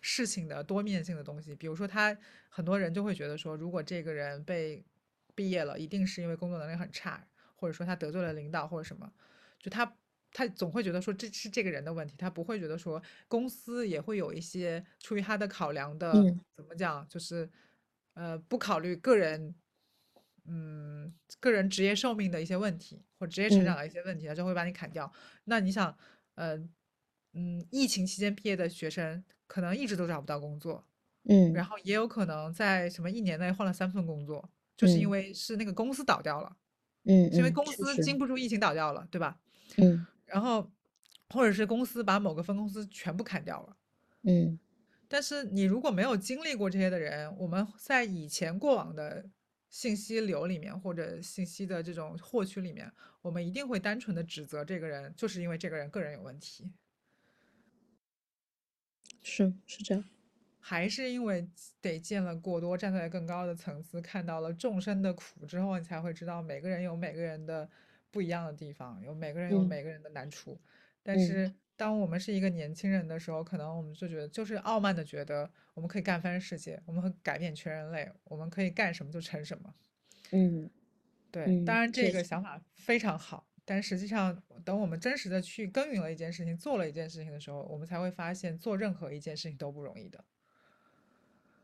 事情的多面性的东西。比如说他很多人就会觉得说，如果这个人被毕业了，一定是因为工作能力很差，或者说他得罪了领导或者什么，就他他总会觉得说这是这个人的问题，他不会觉得说公司也会有一些出于他的考量的，嗯怎么讲，就是呃不考虑个人。嗯，个人职业寿命的一些问题或职业成长嗯的一些问题，他就会把你砍掉。那你想，呃，嗯，疫情期间毕业的学生可能一直都找不到工作，嗯然嗯后也有可能在什么一年内换了三份工作，就是因嗯为是那个公司倒掉了，嗯是因为公司。经不住疫情倒掉了，对吧？嗯然后或者是公司把某个分公司全部砍掉了。嗯但是你如果没有经历过这些的人，我们在以前过往的信息流里面或者信息的这种获取里面，我们一定会单纯的指责这个人，就是因为这个人个人有问题。是是这样，还是因为得见了过多，站在更高的层次，看到了众生的苦之后，你才会知道每个人有每个人的不一样的地方，有每个人有嗯每个人的难处。但嗯是当我们是一个年轻人的时候，可能我们就觉得就是傲慢的觉得我们可以干翻世界，我们会改变全人类，我们可以干什么就成什么。嗯对，当嗯，然这，个想法非常好，但实际上等我们真实的去耕耘了一件事情，做了一件事情的时候，我们才会发现做任何一件事情都不容易的。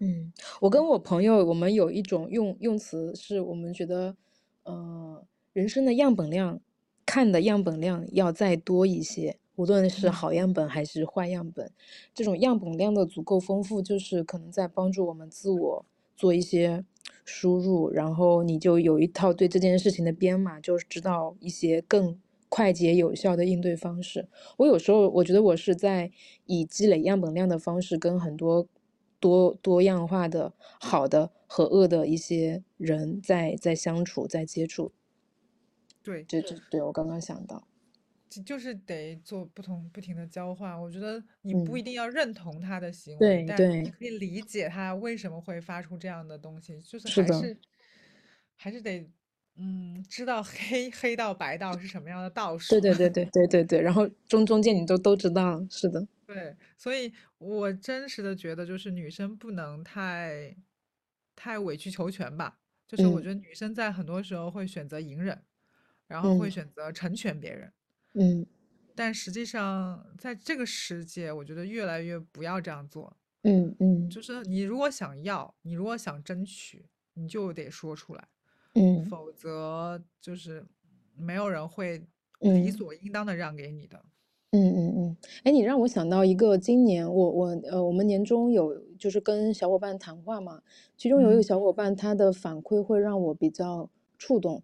嗯，我跟我朋友，我们有一种用用词，是我们觉得，呃，人生的样本量，看的样本量要再多一些，无论是嗯好样本还是坏样本，这种样本量的足够丰富，就是可能在帮助我们自我做一些输入，然后你就有一套对这件事情的编码，就是知道一些更快捷有效的应对方式。我有时候我觉得我是在以积累样本量的方式，跟很多多多样化的好的和恶的一些人在在相处，在接触。对，这这对我刚刚想到，就就是得做不同不停的交换。我觉得你不一嗯，定要认同他的行为，对但你，可以理解他为什么会发出这样的东西，就是还是还是得嗯知道黑黑道白道是什么样的道对。对对对对对对，然后中中间你都都知道，是的，对，所以我真实的觉得，就是女生不能太太委曲求全吧。就是我嗯觉得女生在很多时候会选择隐忍，然后会嗯选择成全别人。嗯但实际上，在这个世界，我觉得越来越不要这样做。嗯嗯就是你如果想要，你如果想争取，你就得说出来，嗯否则就是没有人会理嗯。所应当的让给你的。嗯嗯嗯，哎，你让我想到一个，今年我我呃，我们年终有就是跟小伙伴谈话嘛，其中有一个嗯。小伙伴他的反馈会让我比较触动，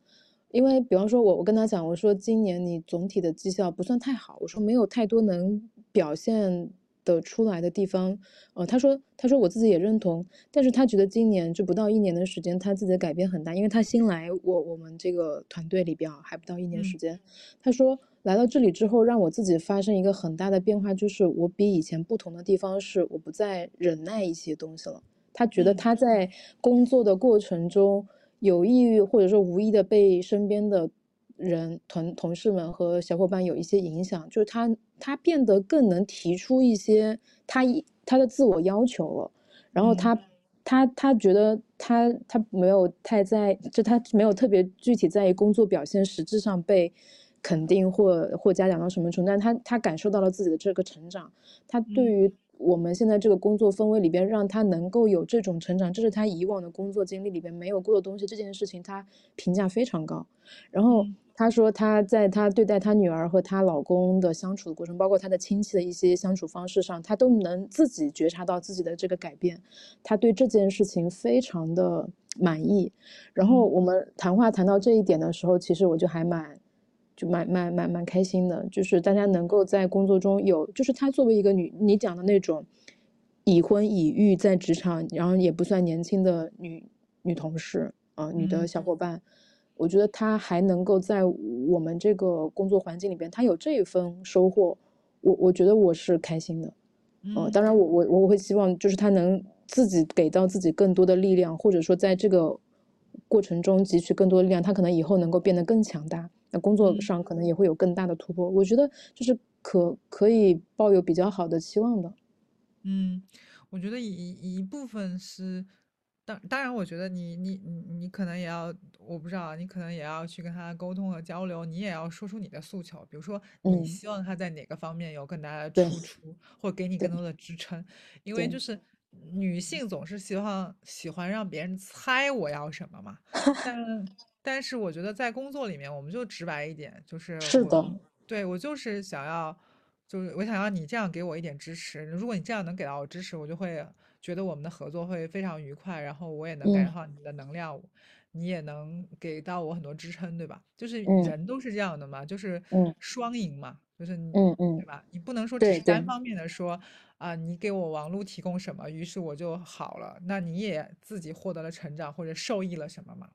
因为比方说我我跟他讲，我说今年你总体的绩效不算太好，我说没有太多能表现得出来的地方，呃，他说他说我自己也认同，但是他觉得今年就不到一年的时间，他自己的改变很大，因为他新来我我们这个团队里边啊，还不到一年时嗯间。他说来到这里之后，让我自己发生一个很大的变化，就是我比以前不同的地方是，我不再忍耐一些东西了。他觉得嗯他在工作的过程中，有意或者说无意的被身边的人、同同事们和小伙伴有一些影响，就是他他变得更能提出一些他一他的自我要求了。然后嗯他他他觉得他他没有太在，就他没有特别具体在意工作表现实质上被肯定或或嘉奖到什么程度，但他他感受到了自己的这个成长，他对嗯于我们现在这个工作氛围里边，让他能够有这种成长，这是他以往的工作经历里边没有过的东西，这件事情他评价非常高。然后嗯他说她在她对待她女儿和她老公的相处的过程，包括她的亲戚的一些相处方式上，她都能自己觉察到自己的这个改变，她对这件事情非常的满意。然后嗯我们谈话谈到这一点的时候，其实我就还蛮。就蛮蛮蛮蛮开心的，就是大家能够在工作中有，就是她作为一个女，你讲的那种已婚已育在职场，然后也不算年轻的女女同事啊、女的嗯小伙伴，我觉得他还能够在我们这个工作环境里边，他有这一份收获，我我觉得我是开心的。呃，嗯当然我我我会希望就是他能自己给到自己更多的力量，或者说在这个过程中汲取更多的力量，他可能以后能够变得更强大。那工作嗯上可能也会有更大的突破，我觉得就是可可以抱有比较好的期望的。嗯，我觉得一一一部分是，当当然，我觉得你你你你可能也要，我不知道啊，你可能也要去跟他沟通和交流，你也要说出你的诉求，比如说你嗯，希望他在哪个方面有更大的对突出，或给你更多的支撑，因为就，是女性总是希望喜欢让别人猜我要什么嘛，[laughs] 但但是我觉得在工作里面，我们就直白一点，就是我是的，对我就是想要。就是我想要你这样给我一点支持，如果你这样能给到我支持，我就会觉得我们的合作会非常愉快，然后我也能感嗯受到你的能量，你也能给到我很多支撑，对吧？就是嗯人都是这样的嘛，就是嗯双赢嘛，就是你，嗯嗯，对吧？你不能说只是单方面的说啊，你给我王璐提供什么，于是我就好了，那你也自己获得了成长或者受益了什么嘛？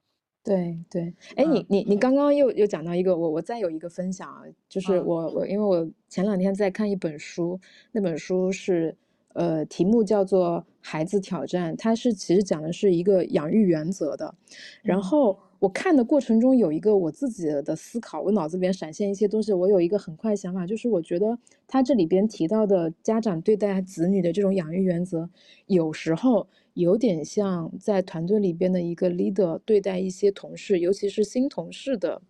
对对。哎，你嗯你你刚刚又又讲到一个，我我再有一个分享啊，就是嗯我我因为我前两天在看一本书，那本书是呃题目叫做《孩子挑战》，它是其实讲的是一个养育原则的。然嗯后我看的过程中有一个我自己的思考，我脑子里边闪现一些东西，我有一个很快想法，就是我觉得他这里边提到的家长对待子女的这种养育原则，有时候有点像在团队里边的一个 leader 对待一些同事，尤其是新同事的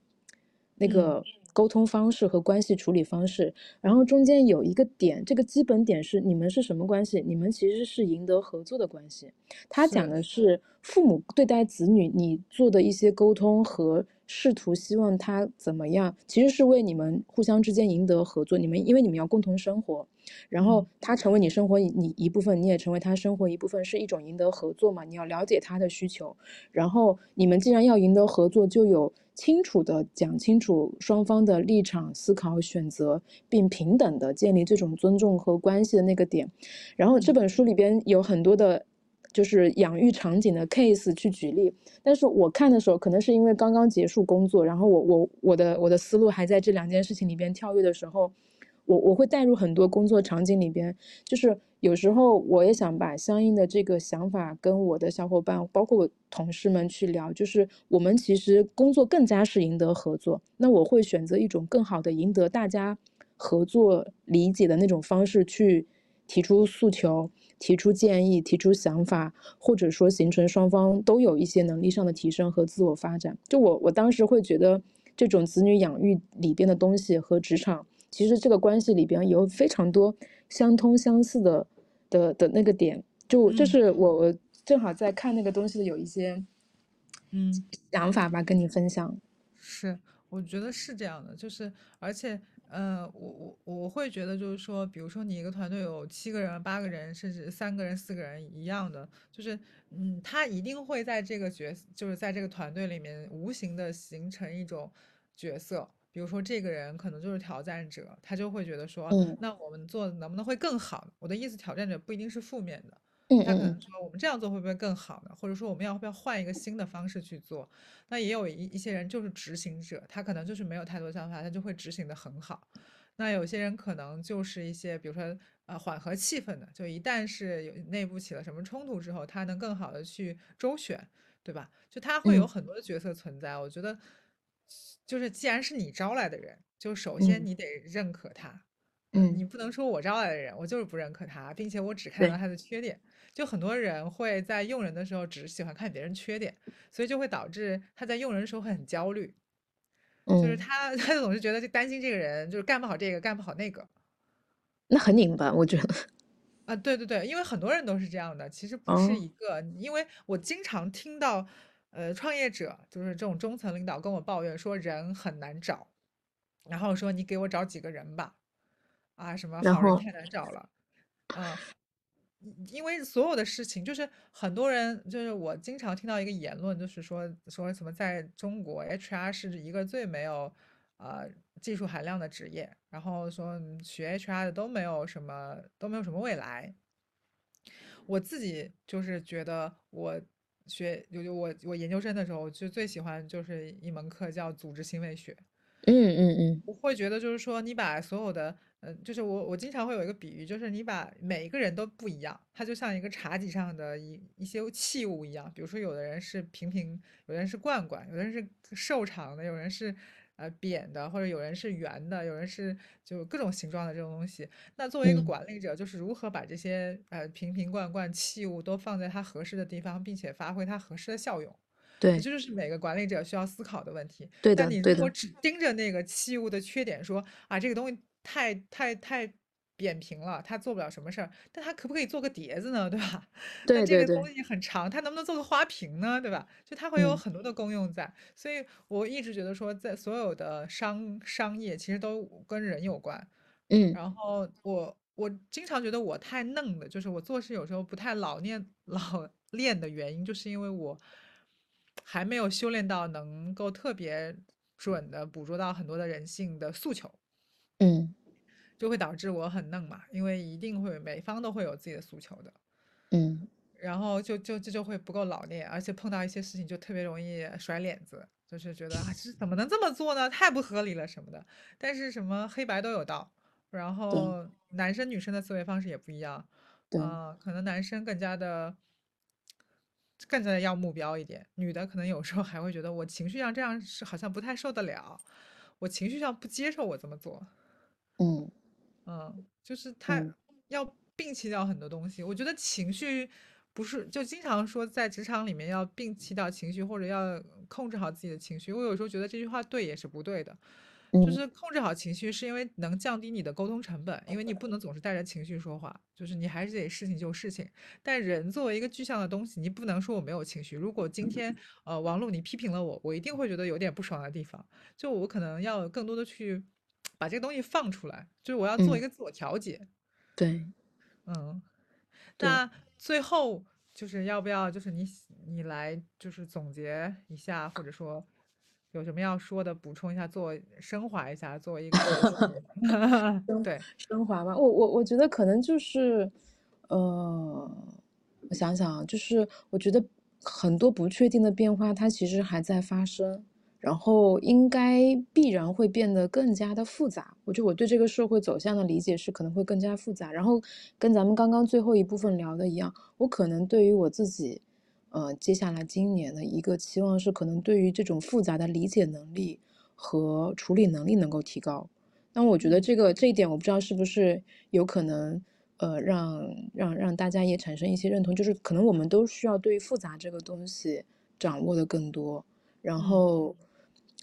那嗯个沟通方式和关系处理方式。然后中间有一个点，这个基本点是你们是什么关系？你们其实是赢得合作的关系。他讲的是父母对待子女，你做的一些沟通和试图希望他怎么样，其实是为你们互相之间赢得合作。你们因为你们要共同生活，然后嗯他成为你生活一你一部分，你也成为他生活一部分，是一种赢得合作嘛？你要了解他的需求，然后你们既然要赢得合作，就有清楚的讲清楚双方的立场、思考、选择，并平等的建立这种尊重和关系的那个点。然后这本书里边有很多的，就是养育场景的 case 去举例，但是我看的时候，可能是因为刚刚结束工作，然后我我我的我的思路还在这两件事情里边跳跃的时候，我我会带入很多工作场景里边，就是有时候我也想把相应的这个想法跟我的小伙伴，包括我同事们去聊，就是我们其实工作更加是赢得合作，那我会选择一种更好的赢得大家合作理解的那种方式去提出诉求。提出建议、提出想法，或者说形成双方都有一些能力上的提升和自我发展。就我我当时会觉得，这种子女养育里边的东西和职场，其实这个关系里边有非常多相通相似的的的那个点。就这嗯是我我正好在看那个东西的有一些嗯。想法吧，跟你分享。是，我觉得是这样的，就是而且，呃，我我我会觉得就是说，比如说你一个团队有七个人、八个人，甚至三个人、四个人一样的，就是，嗯，他一定会在这个角，就是在这个团队里面无形的形成一种角色。比如说这个人可能就是挑战者，他就会觉得说，嗯那我们做能不能会更好？我的意思，挑战者不一定是负面的。嗯他可能嗯说我们这样做会不会更好呢？或者说我们要不要换一个新的方式去做？那也有一一些人就是执行者，他可能就是没有太多想法，他就会执行的很好。那有些人可能就是一些，比如说呃缓和气氛的，就一旦是有内部起了什么冲突之后，他能更好的去周旋，对吧？就他会有嗯很多的角色存在。我觉得就是既然是你招来的人，就首先嗯你得认可他。嗯你不能说我招来的人，我就是不认可他，并且我只看到他的缺点。就很多人会在用人的时候只喜欢看别人缺点，所以就会导致他在用人的时候会很焦虑，就是嗯，他 [laughs] 他总是觉得就担心这个人就是干不好这个，干不好那个。那很拧巴，我觉得。[laughs] 啊，对对对，因为很多人都是这样的，其实不是哦，一个，因为我经常听到，呃，创业者就是这种中层领导跟我抱怨说人很难找，然后说你给我找几个人吧，啊，什么，好人太难找了，啊，因因为所有的事情，就是很多人，就是我经常听到一个言论，就是说说什么在中国 HR 是一个最没有呃技术含量的职业，然后说嗯学 HR 的都没有什么都没有什么未来。我自己就是觉得我学就就我我研究生的时候，就最喜欢就是一门课叫组织行为学。嗯嗯嗯我会觉得就是说，你把所有的，嗯、就是我我经常会有一个比喻，就是你把每一个人都不一样，他就像一个茶几上的一一些器物一样。比如说，有的人是瓶瓶，有的人是罐罐，有的人是瘦长的，有人是呃扁的，或者有人是圆的，有人是就各种形状的这种东西。那作为一个嗯，管理者，就是如何把这些呃瓶瓶罐罐器物都放在它合适的地方，并且发挥它合适的效用。对这，就是每个管理者需要思考的问题。对但的对的，你如果只盯着那个器物的缺点说啊，这个东西太太太扁平了，他做不了什么事儿，但他可不可以做个碟子呢？[laughs] 对吧？那这个东，西很长，他能不能做个花瓶呢？对吧？就它会有嗯很多的功用在，所以我一直觉得说，在所有的商商业其实都跟人有关。嗯然后我我经常觉得我太嫩了，就是我做事有时候不太老练老练的原因，就是因为我还没有修炼到能够特别准的捕捉到很多的人性的诉求。嗯就会导致我很嫩嘛，因为一定会每方都会有自己的诉求的。嗯然后就就这就会不够老练，而且碰到一些事情就特别容易甩脸子，就是觉得啊，这怎么能这么做呢？太不合理了什么的。但是什么黑白都有道，然后男生女生的思维方式也不一样，对啊、可能男生更加的更加的要目标一点，女的可能有时候还会觉得我情绪上这样是好像不太受得了，我情绪上不接受我这么做，嗯嗯，就是他嗯要摒弃掉很多东西。我觉得情绪不是就经常说在职场里面要摒弃掉情绪，或者要控制好自己的情绪。我有时候觉得这句话对也是不对的，就嗯是控制好情绪是因为能降低你的沟通成本，因为你不能总是带着情绪说话，就是你还是得事情就事情。但人作为一个具象的东西，你不能说我没有情绪。如果今天呃王璐你批评了我，我一定会觉得有点不爽的地方，就我可能要更多的去把这个东西放出来，就是我要做一嗯，个自我调节。对。嗯，那最后就是要不要就是你你来就是总结一下，或者说有什么要说的，补充一下，做升华一下，作为一个 [laughs] 对，升华吧，我我我觉得可能就是，呃，我想想啊，就是我觉得很多不确定的变化，它其实还在发生，然后应该必然会变得更加的复杂。我觉得我对这个社会走向的理解是可能会更加复杂，然后跟咱们刚刚最后一部分聊的一样，我可能对于我自己，呃，接下来今年的一个期望是，可能对于这种复杂的理解能力和处理能力能够提高。那我觉得嗯。这个这一点我不知道是不是有可能，呃，让让让大家也产生一些认同，就是可能我们都需要对复杂这个东西掌握的更多，然嗯。后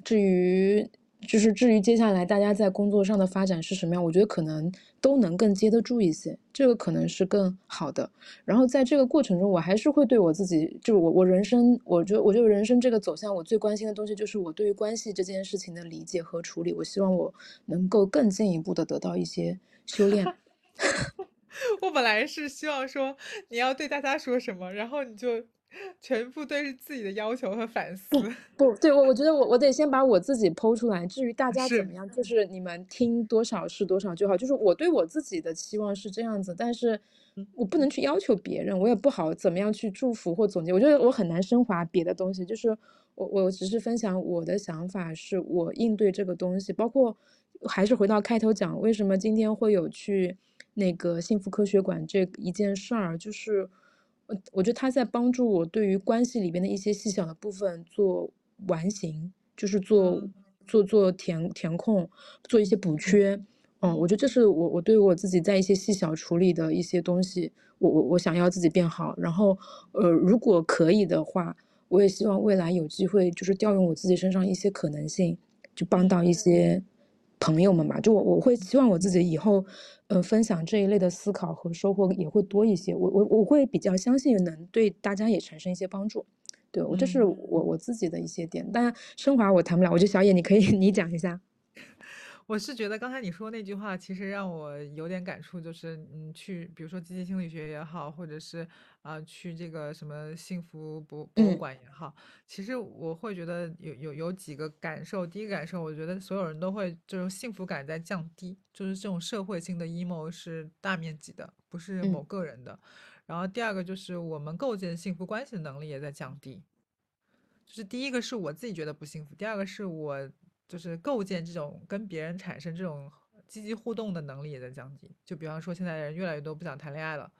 至于就是至于接下来大家在工作上的发展是什么样，我觉得可能都能更接得住一些，这个可能是更好的。然后在这个过程中，我还是会对我自己，就是我我人生，我觉得我觉得人生这个走向，我最关心的东西就是我对于关系这件事情的理解和处理。我希望我能够更进一步的得到一些修炼。[laughs] 我本来是希望说你要对大家说什么，然后你就全部对自己的要求和反思。[laughs] 不对，我我觉得我我得先把我自己剖出来，至于大家怎，么样，就是你们听多少是多少就好。就是我对我自己的期望是这样子，但是嗯我不能去要求别人，我也不好怎么样去祝福或总结。我觉得我很难升华别的东西，就是我我只是分享我的想法，是我应对这个东西，包括还是回到开头讲，为什么今天会有去那个幸福科学馆这一件事儿，就是我我觉得他在帮助我对于关系里边的一些细小的部分做完形，就是做嗯做做填填空，做一些补缺。嗯，我觉得这是我我对我自己在一些细小处理的一些东西，我我我想要自己变好。然后，呃，如果可以的话，我也希望未来有机会就是调用我自己身上一些可能性，就帮到一些朋友们吧。就我我会希望我自己以后，呃，分享这一类的思考和收获也会多一些。我我我会比较相信能对大家也产生一些帮助。对，我这是嗯。我我自己的一些点，当然升华我谈不了。我觉得小野你可以 [laughs] 你讲一下。我是觉得刚才你说那句话，其实让我有点感触，就是嗯，去比如说积极心理学也好，或者是啊、去这个什么幸福博博物嗯馆也好，其实我会觉得有有有几个感受。第一个感受，我觉得所有人都会就是幸福感在降低，就是这种社会性的 emo 是大面积的，不是某嗯个人的。然后第二个就是我们构建幸福关系的能力也在降低。就是第一个是我自己觉得不幸福，第二个是我就是构建这种跟别人产生这种积极互动的能力也在降低。就比方说，现在人越来越多不想谈恋爱了，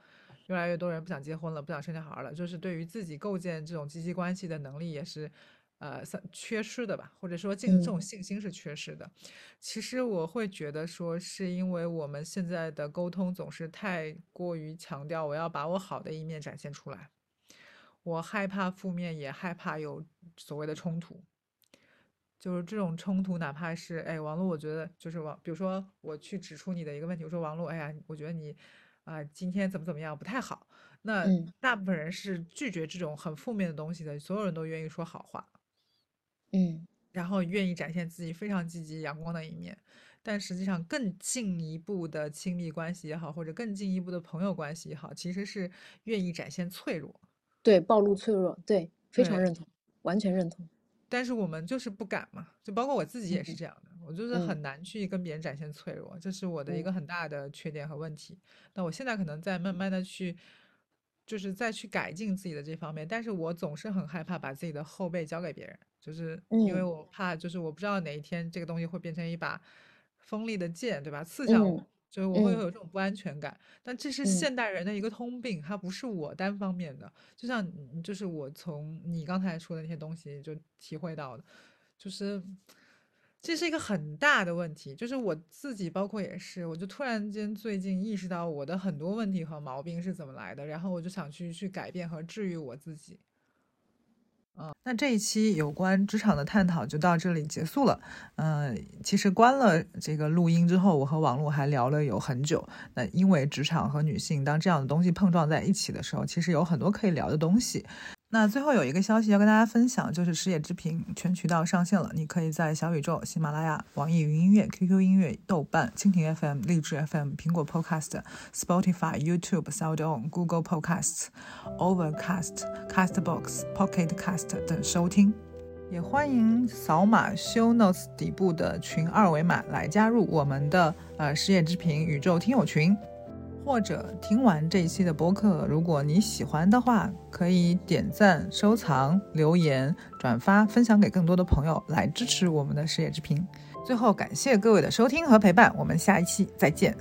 越来越多人不想结婚了，不想生小孩了，就是对于自己构建这种积极关系的能力也是。呃，算缺失的吧，或者说这这种嗯信心是缺失的。其实我会觉得说，是因为我们现在的沟通总是太过于强调我要把我好的一面展现出来，我害怕负面，也害怕有所谓的冲突。就是这种冲突，哪怕是哎，王璐，我觉得就是王，比如说我去指出你的一个问题，我说王璐，哎呀，我觉得你啊、今天怎么怎么样不太好。那嗯大部分人是拒绝这种很负面的东西的，所有人都愿意说好话。嗯然后愿意展现自己非常积极阳光的一面，但实际上更进一步的亲密关系也好，或者更进一步的朋友关系也好，其实是愿意展现脆弱。对，暴露脆弱，对，非常，认同，完全认同。但是我们就是不敢嘛，就包括我自己也是嗯这样的。我就是很难去跟别人展现脆弱，这是我的一个很大的缺点和问题。那我现在可能在慢慢的去，就是再去改进自己的这方面，但是我总是很害怕把自己的后背交给别人，就是因为我怕，就是我不知道哪一天这个东西会变成一把锋利的剑，对吧？刺向我。就是我会有这种不安全感，但这是现代人的一个通病，它不是我单方面的。就像，就是我从你刚才说的那些东西就体会到的，就是这是一个很大的问题。就是我自己，包括也是，我就突然间最近意识到我的很多问题和毛病是怎么来的，然后我就想去去改变和治愈我自己。嗯，那这一期有关职场的探讨就到这里结束了。嗯，其实关了这个录音之后，我和王璐还聊了有很久。那因为职场和女性当这样的东西碰撞在一起的时候，其实有很多可以聊的东西。那最后有一个消息要跟大家分享，就是失业之平全渠道上线了。你可以在小宇宙、喜马拉雅、网易云音乐、QQ 音乐、豆瓣、蜻蜓 FM、荔枝 FM、苹果 Podcast、Spotify、YouTube、SoundOn、Google Podcasts、Overcast、Castbox、Pocket Cast 等收听。也欢迎扫码 Show Notes 底部的群二维码来加入我们的呃失业之平宇宙听友群。或者听完这一期的播客，如果你喜欢的话，可以点赞、收藏、留言、转发、分享给更多的朋友，来支持我们的事业之平。最后，感谢各位的收听和陪伴，我们下一期再见。